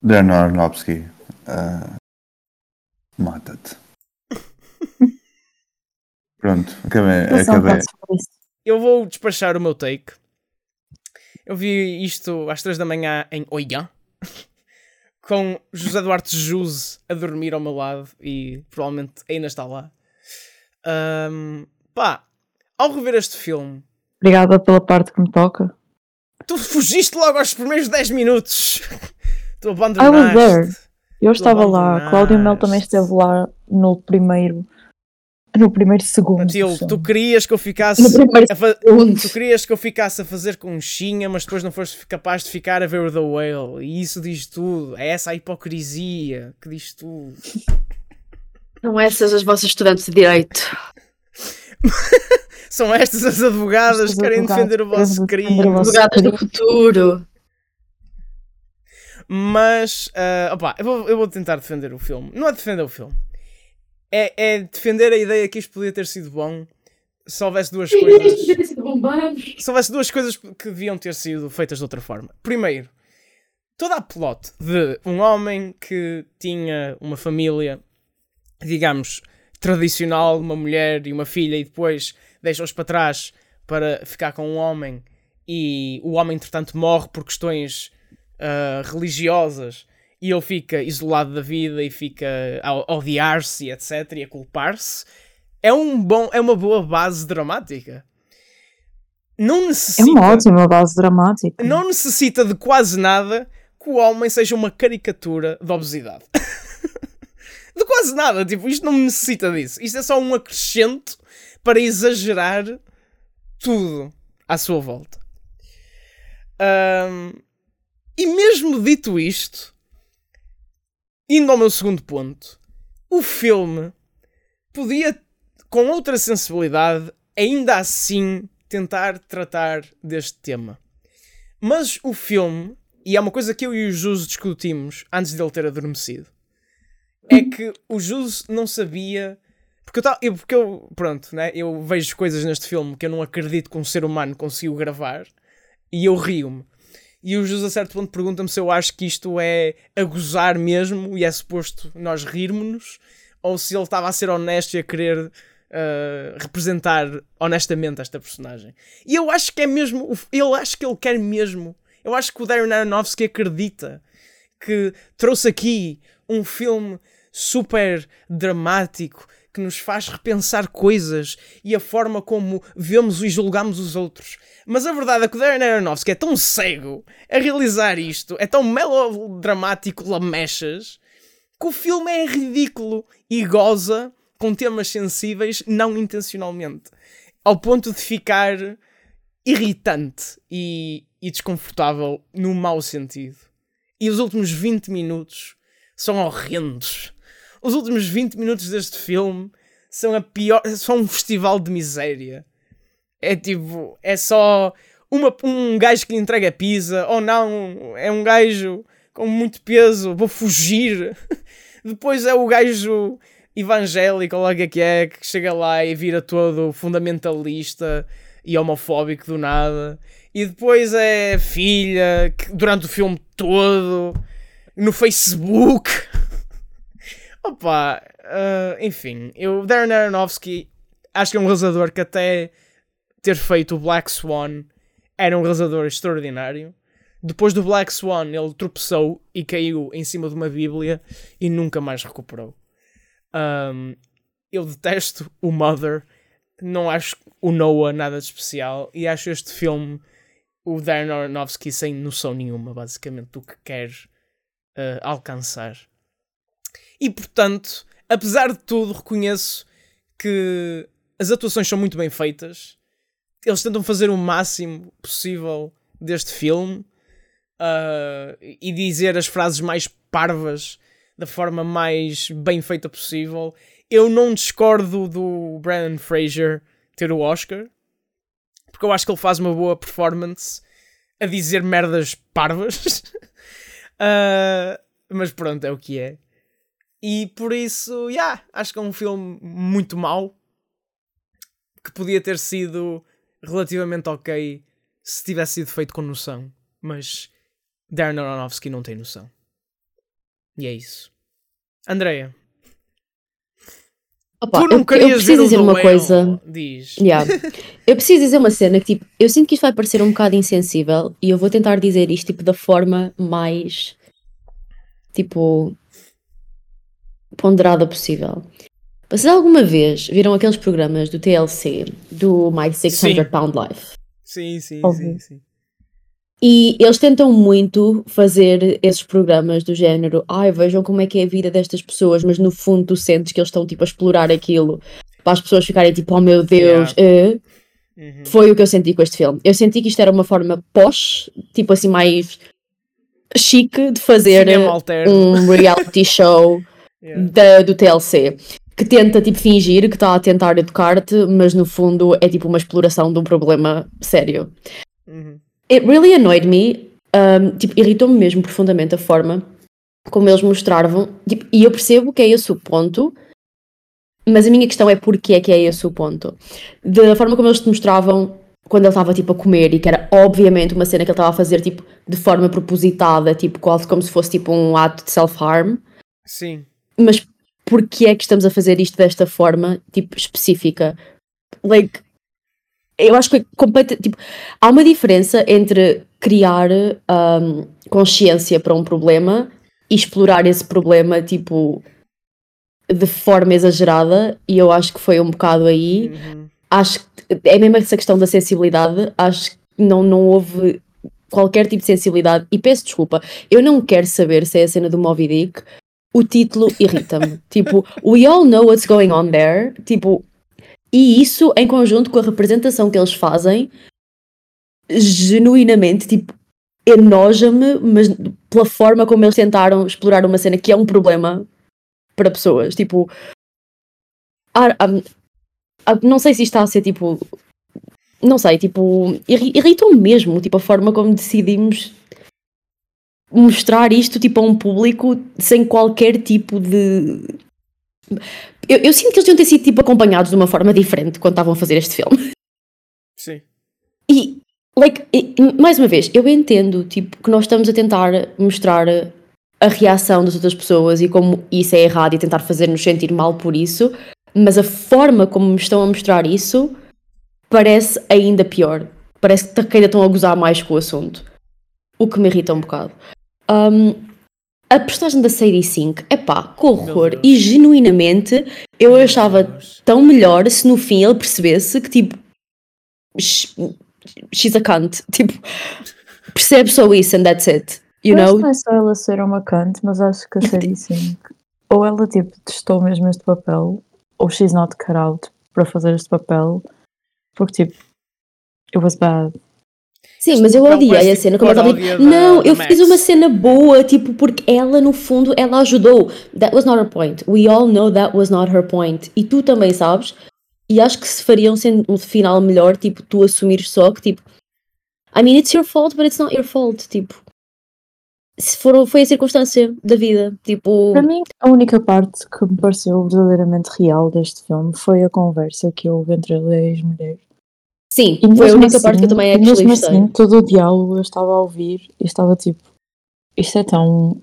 Darren Aronofsky, ah, mata-te. Pronto, acabei. Um acabei. Eu vou despachar o meu take. Eu vi isto às 3 da manhã em Oiã, *laughs* com José Duarte Juse a dormir ao meu lado e provavelmente ainda está lá. Ahm, pá, ao rever este filme, Obrigada pela parte que me toca. tu fugiste logo aos primeiros 10 minutos. *laughs* tu I was abandonaste. there. Eu estava lá. abandonaste. Cláudio Mel também esteve lá no primeiro. No primeiro segundo. do Matilde, tu querias que eu ficasse No primeiro a fa- segundo. Tu querias que eu ficasse a fazer conchinha, mas depois não foste capaz de ficar a ver o The Whale. E isso diz tudo. É essa a hipocrisia que diz tudo. Não essas as vossas estudantes de Direito. *laughs* São estas as advogadas que querem defender o vosso crime. Advogadas do futuro. Mas, ah, opá, eu vou, eu vou tentar defender o filme. Não é defender o filme. É, é defender a ideia que isto podia ter sido bom se houvesse duas coisas. Se houvesse duas coisas que deviam ter sido feitas de outra forma. Primeiro, toda a plot de um homem que tinha uma família, digamos, tradicional, uma mulher e uma filha, e depois deixa-os para trás para ficar com um homem, e o homem, entretanto, morre por questões ah, religiosas, e ele fica isolado da vida e fica a odiar-se, etc., e a culpar-se. É, um bom, é uma boa base dramática. Não É necessita uma ótima base dramática. não necessita de quase nada que o homem seja uma caricatura de obesidade. *laughs* de quase nada, tipo, isto não necessita disso. Isto é só um acrescento para exagerar tudo à sua volta. Ahm, e mesmo dito isto, indo ao meu segundo ponto, o filme podia, com outra sensibilidade, ainda assim tentar tratar deste tema. Mas o filme, e é uma coisa que eu e o Jus discutimos antes dele ter adormecido, é que o Jus não sabia. Porque eu, ta- eu, porque eu, pronto, né? Eu vejo coisas neste filme que eu não acredito que um ser humano conseguiu gravar e eu rio-me. E o Jus a certo ponto pergunta-me se eu acho que isto é a gozar mesmo e é suposto nós rirmos-nos ou se ele estava a ser honesto e a querer uh, representar honestamente esta personagem. E eu acho que é mesmo. Eu acho que ele quer mesmo. Eu acho que o Darren Aronofsky acredita que trouxe aqui um filme super dramático que nos faz repensar coisas e a forma como vemos e julgamos os outros. Mas a verdade é que o Darren Aronofsky é tão cego a realizar isto, é tão melodramático, lamechas, que o filme é ridículo e goza com temas sensíveis não intencionalmente. Ao ponto de ficar irritante e, e desconfortável no mau sentido. E os últimos 20 minutos são horrendos. Os últimos 20 minutos deste filme são a pior, são um festival de miséria. É tipo, é só uma, um gajo que lhe entrega pizza, ou não, é um gajo com muito peso, vou fugir. *laughs* Depois é o gajo evangélico, lá é que é, que chega lá e vira todo fundamentalista e homofóbico do nada. E depois é filha, que durante o filme todo, no Facebook. *laughs* Opa, ah, enfim, eu, Darren Aronofsky, acho que é um realizador que até ter feito o Black Swan era um realizador extraordinário. Depois do Black Swan, ele tropeçou e caiu em cima de uma Bíblia e nunca mais recuperou. Um, eu detesto o Mother, não acho o Noah nada de especial e acho este filme o Darren Aronofsky sem noção nenhuma, basicamente, do que quer uh, alcançar. E portanto, apesar de tudo, reconheço que as atuações são muito bem feitas. Eles tentam fazer o máximo possível deste filme uh, e dizer as frases mais parvas da forma mais bem feita possível. Eu não discordo do Brandon Fraser ter o Oscar, porque eu acho que ele faz uma boa performance a dizer merdas parvas. Uh, *laughs* mas pronto, é o que é. E por isso, yeah, acho que é um filme muito mau. Que podia ter sido relativamente ok se tivesse sido feito com noção. Mas Darren Aronofsky não tem noção. E é isso. Andreia, Opa, tu não eu, eu querias preciso ver o dizer uma coisa. Diz. Yeah. Eu preciso dizer uma cena que, tipo, eu sinto que isto vai parecer um bocado insensível e eu vou tentar dizer isto, tipo, da forma mais, tipo, ponderada possível. Vocês alguma vez viram aqueles programas do TLC, do My 600 Sim. Pound Life? Sim, sim, Óbvio. sim, sim. E eles tentam muito fazer esses programas do género, ai, vejam como é que é a vida destas pessoas, mas no fundo tu sentes que eles estão, tipo, a explorar aquilo para as pessoas ficarem tipo, oh meu Deus, eh. Uhum. Foi o que eu senti com este filme. Eu senti que isto era uma forma posh, tipo assim, mais chique de fazer alterno. um reality *laughs* show Yeah. da- do TLC. Que tenta, tipo, fingir que está a tentar educar-te, mas no fundo é tipo uma exploração de um problema sério. Uhum. It really annoyed me. um, tipo, irritou-me mesmo profundamente a forma como eles mostravam. Tipo, e eu percebo que é esse o ponto, mas a minha questão é porque é que é esse o ponto. Da forma como eles te mostravam quando ele estava tipo a comer e que era obviamente uma cena que ele estava a fazer tipo de forma propositada, tipo quase como se fosse tipo um ato de self-harm. Sim. Mas porquê é que estamos a fazer isto desta forma, tipo, específica? Like, eu acho que é completa, tipo, há uma diferença entre criar um, consciência para um problema e explorar esse problema, tipo, de forma exagerada, e eu acho que foi um bocado aí. Uhum. Acho que é mesmo essa questão da sensibilidade, acho que não, não houve qualquer tipo de sensibilidade, e peço desculpa, eu não quero saber se é a cena do Moby Dick, o título irrita-me. *laughs* tipo, we all know what's going on there. Tipo, e isso em conjunto com a representação que eles fazem, genuinamente, tipo, enoja-me, mas pela forma como eles tentaram explorar uma cena que é um problema para pessoas. Tipo, ah, ah, não sei se isto está a ser tipo. Não sei, tipo, irri- irritou-me mesmo, tipo, a forma como decidimos mostrar isto tipo a um público sem qualquer tipo de eu, eu sinto que eles deviam ter sido tipo acompanhados de uma forma diferente quando estavam a fazer este filme. Sim. e like e- mais uma vez eu entendo tipo que nós estamos a tentar mostrar a reação das outras pessoas e como isso é errado e tentar fazer-nos sentir mal por isso mas a forma como me estão a mostrar isso parece ainda pior. Parece que ainda estão a gozar mais com o assunto. O que me irrita um bocado um, a personagem da Sadie Sink, epá, que horror. E genuinamente eu achava Deus. tão melhor se no fim ele percebesse que tipo. sh- She's a cunt. *laughs* Tipo, percebe só isso and that's it. You know? não é só ela ser uma cante, mas acho que a Sadie *laughs* Sink, ou ela tipo testou mesmo este papel, ou she's not cut out para fazer este papel, porque tipo, it was bad. Sim, mas eu odiei a tipo cena como ela tipo, Não, eu Max." fiz uma cena boa, tipo, porque ela no fundo ela ajudou. That was not her point. We all know that was not her point. E tu também sabes. E acho que se faria um, um final melhor, tipo, tu assumires só que tipo. I mean, it's your fault, but it's not your fault. Tipo. Se for, foi a circunstância da vida. Tipo. Para mim, a única parte que me pareceu verdadeiramente real deste filme foi a conversa que houve entre ele e a ex-mulher. Sim, E foi a única parte que eu assim- também actually mesmo gostei. assim, todo o diálogo eu estava a ouvir e estava tipo, isto é tão.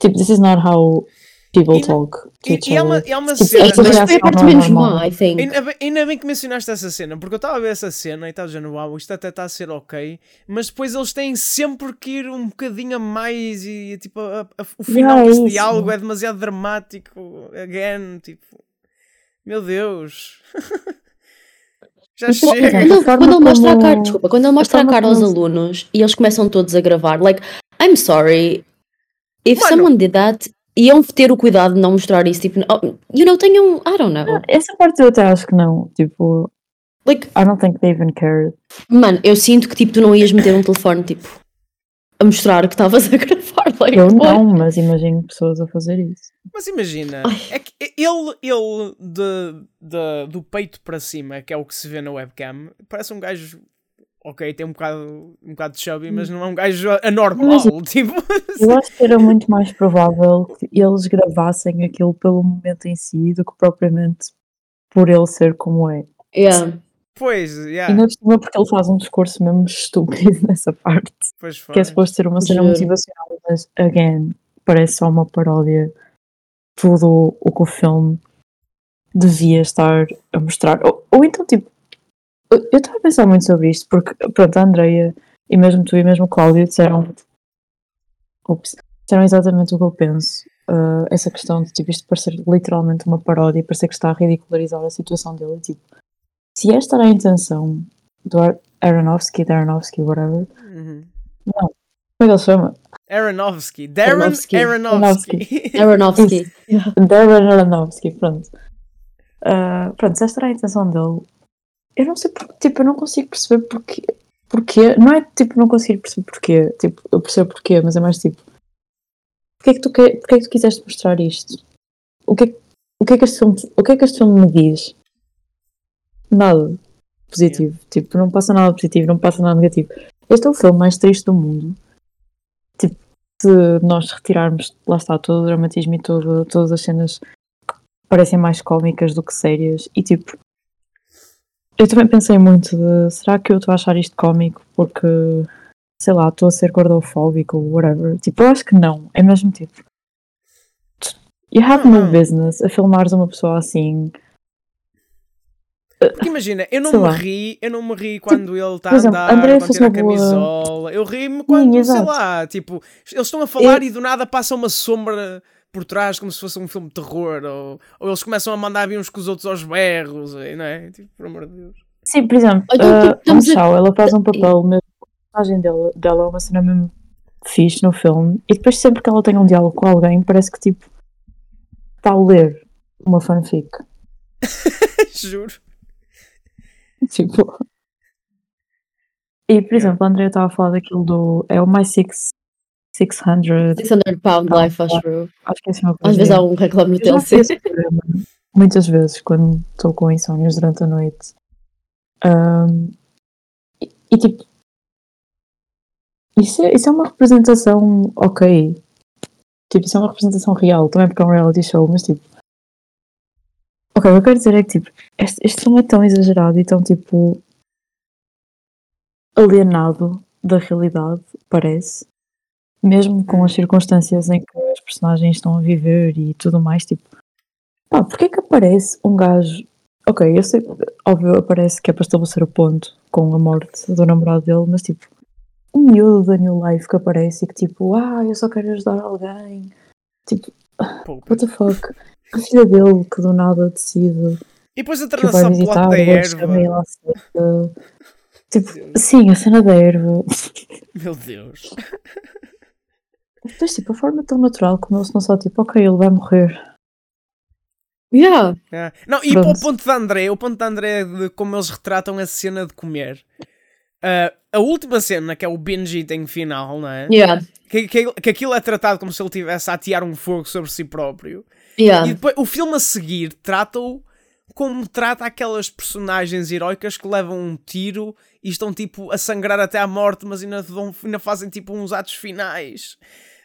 Tipo, this is not how people E- talk to E, each e há uma, e há uma Tipo, cena. esta Mas foi a parte é menos má, I think. Ainda bem, ainda bem que mencionaste essa cena, porque eu estava a ver essa cena e estava dizendo, uau, isto até está a ser ok, mas depois eles têm sempre que ir um bocadinho a mais e tipo, a- a- o final Yeah, desse isso. diálogo é demasiado dramático, again, tipo, meu Deus. *laughs* Já chega. a quando ele mostra a cara, desculpa, quando ele mostra a forma cara aos alunos e eles começam todos a gravar, like, I'm sorry, if Mano. someone did that, iam ter o cuidado de não mostrar isso, tipo, oh, you know, tenham, I don't know, Essa parte eu até acho que não. Tipo, like, I don't think they even cared. mano, eu sinto que, tipo, tu não ias meter um telefone, tipo, a mostrar que estavas a *laughs* gravar, like, Eu não, mas imagino pessoas a fazer isso. Mas imagina, Ai. é que ele, ele de, de- do peito para cima, que é o que se vê na webcam, parece um gajo ok, tem um bocado, um bocado de chubby, mas não é um gajo anormal. Mas- tipo, Eu *laughs* acho que era muito mais provável que eles gravassem aquilo pelo momento em si do que propriamente por ele ser como é. Yeah. Pois, yeah, Ainda por porque ele faz um discurso mesmo estúpido *laughs* nessa parte. pois Que é suposto ser uma cena motivacional, mas, again, parece só uma paródia. Tudo o que o filme devia estar a mostrar. Ou, ou então, tipo, eu estava a pensar muito sobre isto, porque, pronto, a Andreia e mesmo tu e mesmo o Cláudio disseram, ups, disseram exatamente o que eu penso. Uh, essa questão de tipo, isto parecer literalmente uma paródia, parecer que está a ridicularizar a situação dele. e, Tipo, se esta era a intenção do Ar- Aronofsky, de Aronofsky, whatever, Uhum. como é que ele se chama? Aronofsky, Darren Aronofsky. Aronofsky. Aronofsky. *laughs* Darren Aronofsky, pronto. Ah, pronto, se esta era a intenção dele, eu não sei porque, tipo, eu não consigo perceber porquê. porquê. Não é tipo, não consigo perceber porquê, tipo, eu percebo porquê, mas é mais tipo, porquê é que tu, que, porquê é que tu quiseste mostrar isto? O que, é, o, que é que este filme, o que é que este filme me diz? Nada positivo, tipo, não passa nada positivo, não passa nada negativo. Este é o filme mais triste do mundo. Tipo, se nós retirarmos, lá está, todo o dramatismo e todo, todas as cenas que parecem mais cómicas do que sérias, e tipo, eu também pensei muito de, será que eu estou a achar isto cómico porque, sei lá, estou a ser gordofóbico ou whatever? Tipo, eu acho que não, é mesmo tipo, you have no business a filmares uma pessoa assim, Porque imagina, eu não Sei me lá. ri, eu não me ri quando ele está a andar, André quando tira a uma boa- camisola. Eu ri-me quando, sei exato. lá, tipo, eles estão a falar e do nada passa uma sombra por trás como se fosse um filme de terror. Ou, ou eles começam a mandar vir uns com os outros aos berros, e, não é? Tipo, por amor de Deus. Sim, por exemplo, então, uh, tipo, estamos a- ela faz um papel, mesmo, a personagem dela, dela é uma cena mesmo fixe no filme, e depois sempre que ela tem um diálogo com alguém, parece que tipo está a ler uma fanfic. *laughs* Juro. *laughs* Tipo. E por exemplo, a Andrea estava a falar daquilo do. É o My Six, 600. 600 pound life, acho eu. Acho que é assim uma Às coisa. vezes há um reclame no TLC. muitas vezes quando estou com insónios durante a noite. Ahm, e, e, tipo, isso é, isso é uma representação ok. Tipo, isso é uma representação real, também porque é um reality show, mas tipo. Ok, o que eu quero dizer é que tipo, este, este filme é tão exagerado e tão tipo alienado da realidade, parece. Mesmo com as circunstâncias em que as personagens estão a viver e tudo mais, tipo, pá, porque é que aparece um gajo? Ok, eu sei, óbvio, aparece que é para estabelecer o ponto com a morte do namorado dele, mas tipo, um miúdo da New Life que aparece e que tipo, ah, eu só quero ajudar alguém. Tipo, what the fuck? A filha dele que do nada decide E depois entra que na vai subplot visitar da erva. Tipo, sim, a cena da erva. Meu Deus. Depois, tipo, a forma tão natural como eles não só tipo, ok, ele vai morrer. Yeah. É. Não, e Pronto. para o ponto de André, o ponto de André de como eles retratam a cena de comer. Ah, a última cena, que é o binge eating final, não é? Yeah. Que, que, que aquilo é tratado como se ele estivesse a atear um fogo sobre si próprio. Yeah. E depois o filme a seguir trata-o como trata aquelas personagens heroicas que levam um tiro e estão tipo a sangrar até à morte, mas ainda, vão- ainda fazem tipo uns atos finais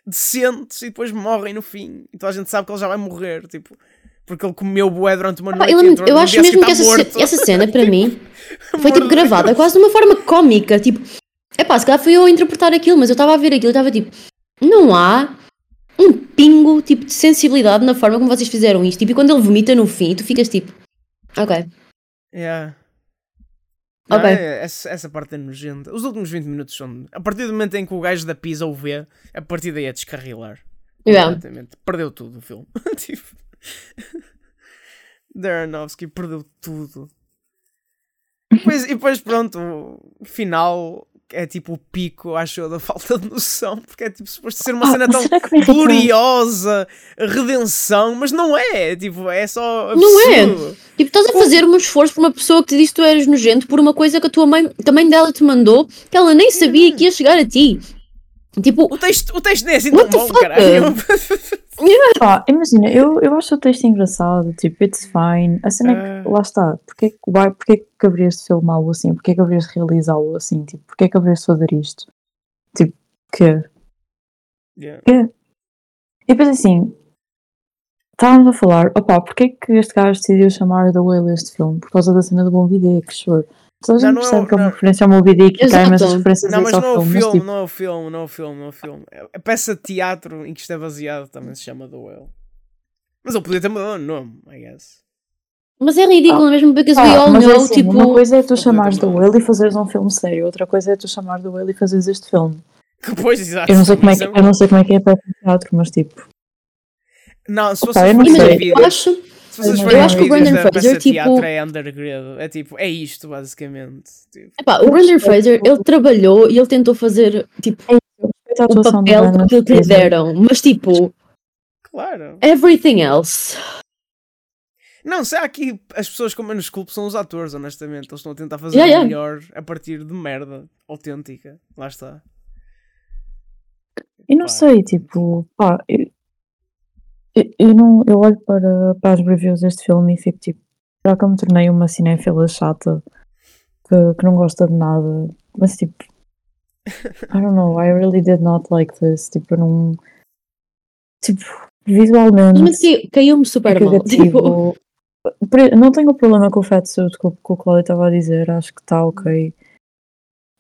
decentes e depois morrem no fim. Então a gente sabe que ele já vai morrer, tipo, porque ele comeu bué durante uma Pá, noite. eu, entrou eu acho dia a seguir mesmo que está essa, ce- morto. essa cena, para mim, *laughs* foi tipo de gravada quase de uma forma cómica. Tipo, é pá, se calhar fui eu a interpretar aquilo, mas eu estava a ver aquilo e estava tipo, não há um pingo tipo de sensibilidade na forma como vocês fizeram isto. Tipo, e quando ele vomita no fim, tu ficas tipo, ok. Yeah. Não, Ok. é- essa, essa parte é nojenta. Os últimos 20 minutos são. A partir do momento em que o gajo da pizza o vê, a partir daí é descarrilar. Yeah. Perdeu tudo o filme. *laughs* tipo. *laughs* Darrenowski perdeu tudo. E depois, e depois, pronto, final é tipo o pico, acho eu, da falta de noção, porque é tipo suposto ser uma Ah, cena tão gloriosa, redenção, mas não é, tipo, é só Não é. absurdo. Tipo, estás a fazer um esforço por uma pessoa que te disse que tu eras nojento por uma coisa que a tua mãe, mãe dela te mandou, que ela nem sabia que ia chegar a ti. Tipo, O texto, o texto nem é assim tão bom, fuck? caralho. *laughs* Imagina, eu, eu acho o texto engraçado, tipo, it's fine. A cena é que, Ah. lá está, porque, é que- why, porque é que haverias de filmá-lo assim? Porque é que haverias de realizá-lo assim? Tipo, porque que haverias de fazer isto? Tipo, que? Yeah. E depois assim, estávamos a falar, opá, porque é que este gajo decidiu chamar The Whale este filme? Por causa da cena do Moby Dick, sure. Toda a Não, gente é percebe que é uma não. referência ao Moby Dick e que há imensas referências Não, a mas não é ao o filme, mas filme, tipo, não é o filme, não é o filme, não é o filme. A peça de teatro em que isto é baseado também se chama The Whale. Mas ele podia ter mudado o nome, I guess. mas é ridículo mesmo, because we Ah, all mas é know, assim, tipo. uma coisa é tu chamares The Whale e fazeres um filme sério, outra coisa é tu chamares The Whale e fazeres este filme. Que *laughs* Pois, exato. Eu não sei como é que, eu não sei como é, que é para o teatro, mas tipo, Não, se Opa, vocês eu não sei. Imagina, eu acho. Se vocês Eu forem acho ver que o Brendan peça Fraser, tipo- é undergrade. É tipo, é isto, basicamente. Tipo, Epá, o Brendan Fraser, ele trabalhou e ele tentou fazer, tipo, à o papel Brandon que lhe deram, mas tipo, claro. everything else. Não, se há aqui as pessoas com menos culpa são os atores, honestamente. Eles estão a tentar fazer Yeah, o yeah. melhor a partir de merda autêntica. Lá está. Eu não Pá. sei, tipo, pá, eu, eu, eu não, eu olho para, para as reviews deste filme e fico tipo, já que eu me tornei uma cinéfila chata que, que não gosta de nada, mas tipo, I don't know, I really did not like this, tipo, eu não, tipo, visualmente Mas que- caiu-me é super mal. *laughs* Tipo. Por- Não tenho problema com o fatsuit que, que o Cláudio estava a dizer, acho que está ok.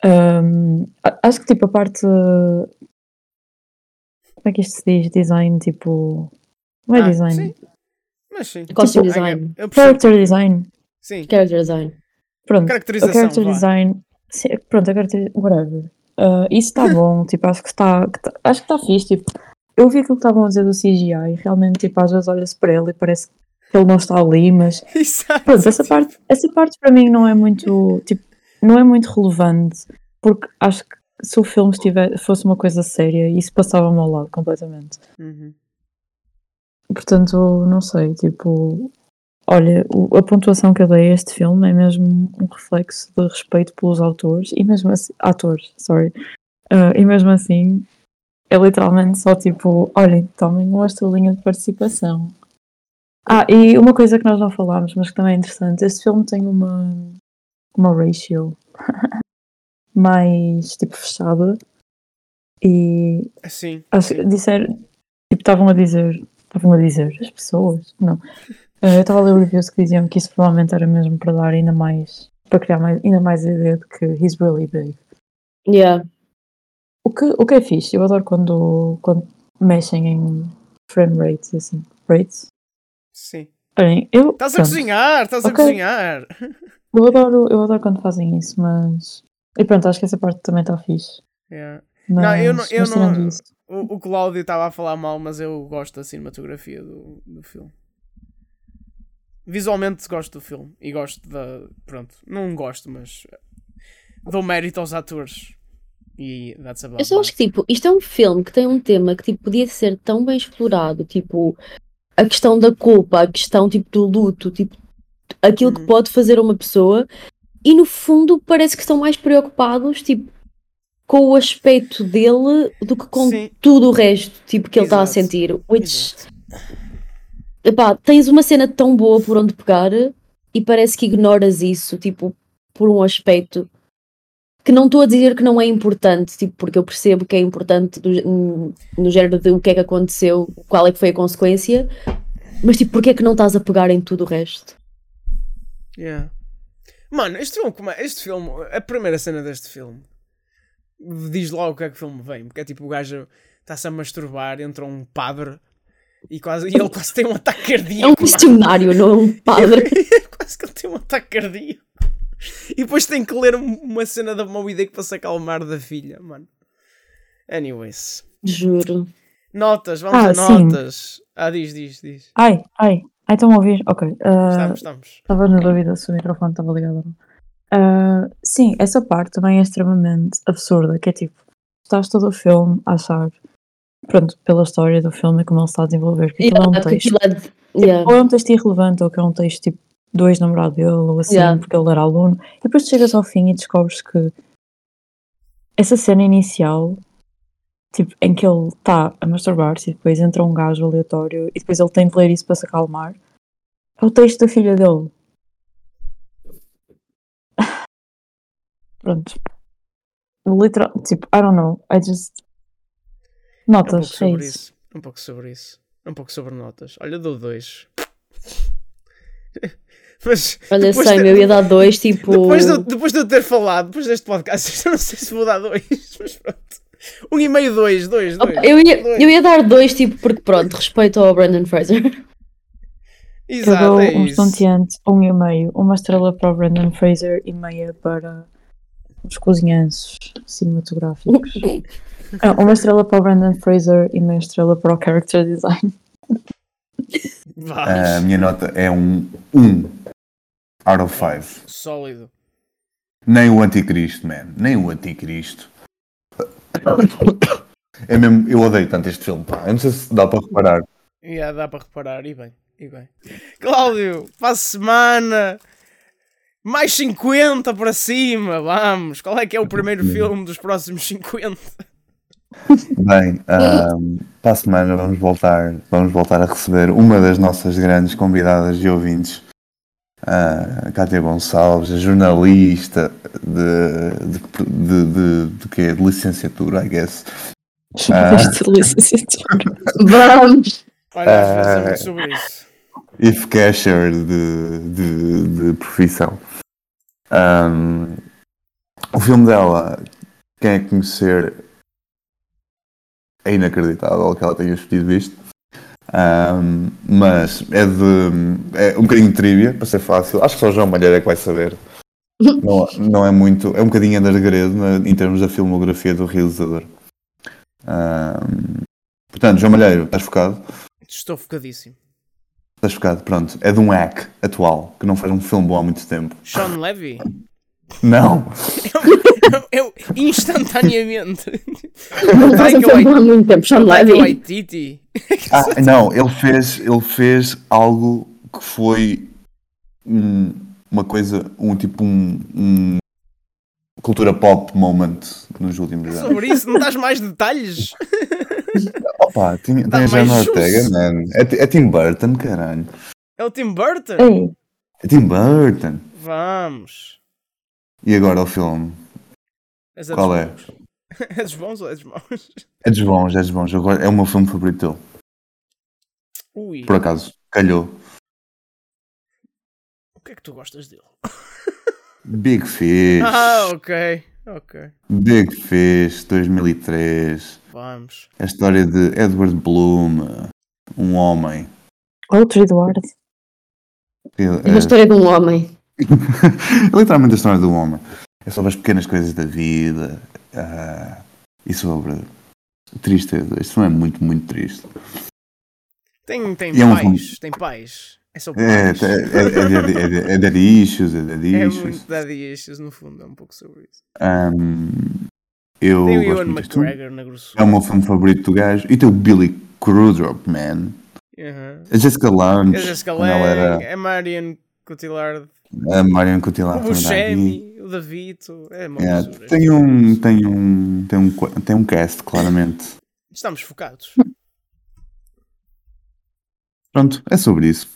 Um, acho que tipo a parte. Como é que isto se diz? Design, tipo. Não é Ah, design. sim. Mas sim. Costume Tipo, design. Character design. Sim. character design. Pronto. Caracterização. character design. sim, pronto, a character. Whatever. Uh, isso está *laughs* bom, tipo, acho que está. tá- Acho que está fixe. Tipo, eu vi aquilo que estavam a dizer do CGI e realmente, tipo, às vezes olha-se para ele e parece que ele não está ali, mas *laughs* Exato. Pronto, essa parte, essa parte para mim não é muito, tipo, não é muito relevante, porque acho que se o filme estiver, fosse uma coisa séria, isso passava-me ao lado completamente. Uhum. Portanto, não sei, tipo, olha, a pontuação que eu dei a este filme é mesmo um reflexo de respeito pelos autores, e mesmo assim, atores, sorry, Ah, e mesmo assim, é literalmente só tipo, olhem, tomem uma estrelinha de participação. Ah, e uma coisa que nós não falámos, mas que também é interessante, este filme tem uma, uma ratio *laughs* mais, tipo, fechada, e Sim. Acho sim. que disseram, tipo, estavam a dizer, estavam a dizer, as pessoas, não. Eh, eu estava a ler reviews que diziam que isso provavelmente era mesmo para dar ainda mais, para criar mais, ainda mais a ideia de que he's really big. Yeah. O que, o que é fixe, eu adoro quando, quando mexem em frame rates e assim, rates. Sim. Olhem, eu, Estás a cozinhar, estás a Ok. cozinhar. eu adoro, eu adoro quando fazem isso, mas, e pronto, acho que essa parte também está fixe. Yeah. Mas, Não, eu não- eu não- isso, O, o Cláudio estava a falar mal, mas eu gosto da cinematografia do, do filme. Visualmente gosto do filme e gosto da. Pronto, não gosto, mas dou mérito aos atores. E that's about Eu só acho que, tipo, isto é um filme que tem um tema que, tipo, podia ser tão bem explorado, tipo, a questão da culpa, a questão, tipo, do luto, tipo, aquilo que Uhum. pode fazer uma pessoa, e no fundo parece que estão mais preocupados, tipo, com o aspecto dele do que com Sim. tudo o resto, tipo, que ele está a sentir. Which, epá, tens uma cena tão boa por onde pegar e parece que ignoras isso, tipo, por um aspecto que não estou a dizer que não é importante, tipo, porque eu percebo que é importante do, no género de o que é que aconteceu, qual é que foi a consequência, mas tipo, porque é que não estás a pegar em tudo o resto? Yeah. Mano, este filme, é- este filme, a primeira cena deste filme diz logo o que é que o filme vem, porque é tipo o gajo está-se a masturbar, entra um padre e, quase, e ele quase tem um ataque cardíaco. É um missionário, não é um padre. *laughs* quase que ele tem um ataque cardíaco. E depois tem que ler um- uma cena da Moby Dick para se acalmar da filha, mano. Anyways. Juro. Notas, vamos Ah, a sim. notas. Ah, diz, diz, diz. Ai, ai, ai, estão a ouvir? Ok. ah, Estamos, estamos. Estava na dúvida se o microfone estava ligado ou não. Ah, sim, essa parte também é extremamente absurda, que é tipo, estás todo o filme a achar, pronto, pela história do filme e como ele está a desenvolver, que aquilo é um Yeah, texto, é yeah. ou é um texto irrelevante, ou que é um texto tipo do ex-namorado dele, ou assim, Yeah. porque ele era aluno, e depois tu chegas ao fim e descobres que essa cena inicial, tipo, em que ele está a masturbar-se e depois entra um gajo aleatório e depois ele tem de ler isso para se acalmar. É o texto da filha dele. Pronto. Literal, tipo, I don't know. I just. Um pouco Notas, é sobre isso. isso. Um pouco sobre isso. Um pouco sobre notas. Olha, dou dois. *laughs* Mas Olha, sei, de- eu ia dar dois, *laughs* tipo. Depois de, eu- depois de eu ter falado, depois deste podcast, *laughs* eu não sei se vou dar dois, mas pronto. Um e meio, dois, dois, dois. Eu, ia, dois. eu ia dar dois, tipo, porque pronto, respeito ao Brandon Fraser. Eu Exato, dou é um isso. estonteante, um e meio, uma estrela para o Brandon Fraser e meia para os cozinhanços cinematográficos. Não, uma estrela para o Brandon Fraser e meia estrela para o character design. A minha nota é um 1 out of 5. Sólido. Nem o anticristo, man. Nem o anticristo. É mesmo, eu odeio tanto este filme, pá. Eu não sei se dá para reparar. Yeah, dá para reparar, e bem, e bem. Cláudio, para a semana, mais 50 para cima, vamos. Qual é que é o primeiro filme dos próximos 50? Bem, *laughs* ahm, para a semana vamos voltar, vamos voltar a receber uma das nossas grandes convidadas e ouvintes, a Cátia Gonçalves, a jornalista de, de, de, de, de, quê? de licenciatura, I guess. Ah. Isto de licenciatura. Vamos! Olha, Ah. muito sobre isso. If Casher de, de, de profissão. Ahm, o filme dela, quem é que conhecer, é inacreditável que ela tenha escolhido isto. Ahm, mas é de. É um bocadinho de trivia, para ser fácil. Acho que só o João Malheiro é que vai saber. *laughs* Não, não é muito. É um bocadinho undergrade na- em termos da filmografia do realizador. Ahm, portanto, João Malheiro, estás focado? Estou focadíssimo. Estás focado, pronto. É de um hack atual, que não faz um filme bom há muito tempo. Sean Levy? Não! Eu, instantaneamente. Não faz um filme há muito tempo, Sean Levy. Waititi. Ah, não, ele fez, ele fez algo que foi um- uma coisa, um tipo um, um cultura pop moment nos últimos anos. Sobre isso, não dás mais detalhes? Opa, tem, tem a Jana Ortega, juice. man. É, é Tim Burton, caralho. É o Tim Burton? Ei, É Tim Burton. Vamos. E agora o filme? És a Qual é? É dos *laughs* bons ou é dos maus? É dos bons, é dos bons. Agora é o meu filme favorito dele. Ui, Por acaso, calhou. o que é que tu gostas dele? *laughs* Big Fish. Ah, ok. Ok. Big Fish, 2003. Vamos. A história de Edward Bloom, um homem. outro Eduardo. que É uma é- história de um homem. *laughs* literalmente a história do homem. É sobre as pequenas coisas da vida ah, e sobre tristeza. Isto não é muito, muito triste. Tem, tem E é um pais. Tem pais. É só É, é, é, é, daddy- é, é daddy issues, *laughs* é daddy É issues. muito daddy issues, no fundo, é um pouco sobre isso. Ahm, eu Tem o Ewan. McGregor na grossura. É o meu filme favorito do gajo. E tem o Billy Crudup, man. Uhum. A Jessica Lange. É Jessica Lange, era é Marion Cotillard, a Marion o Cotillard está aqui. Buscemi, o Davito, é uma É, grossura. tem um tem um tem um tem um cast claramente Estamos focados. *laughs* pronto é sobre isso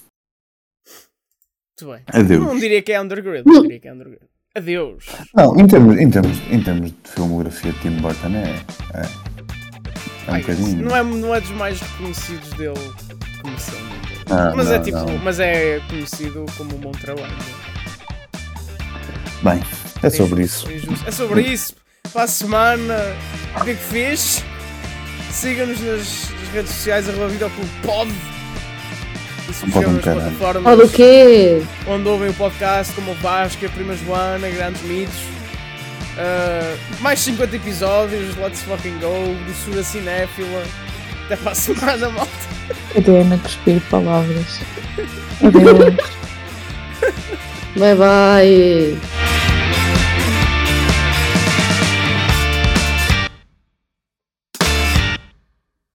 Muito bem. adeus Não diria que é underground, não diria que é underground. Adeus. não em termos em termos em termos de filmografia de Tim Burton é é, é um Ai, bocadinho não, é, não é dos mais reconhecidos dele comercialmente. Ah, mas, é não, tipo, não. mas é conhecido como um bom trabalho. bem é É sobre isso é. É sobre isso. Para a semana, Big Fish. Siga-nos nas, nas redes sociais, arroba videoclube pod. E Pode um nas caralho. plataformas Olha o quê? onde ouvem o podcast, como o Vasco, a Prima Joana, Grandes Mitos. Uh, mais 50 episódios, let's fucking go, doçura cinéfila. Até para a semana, malta. Cadê a cuspir palavras? *laughs* Adeus. Bye bye.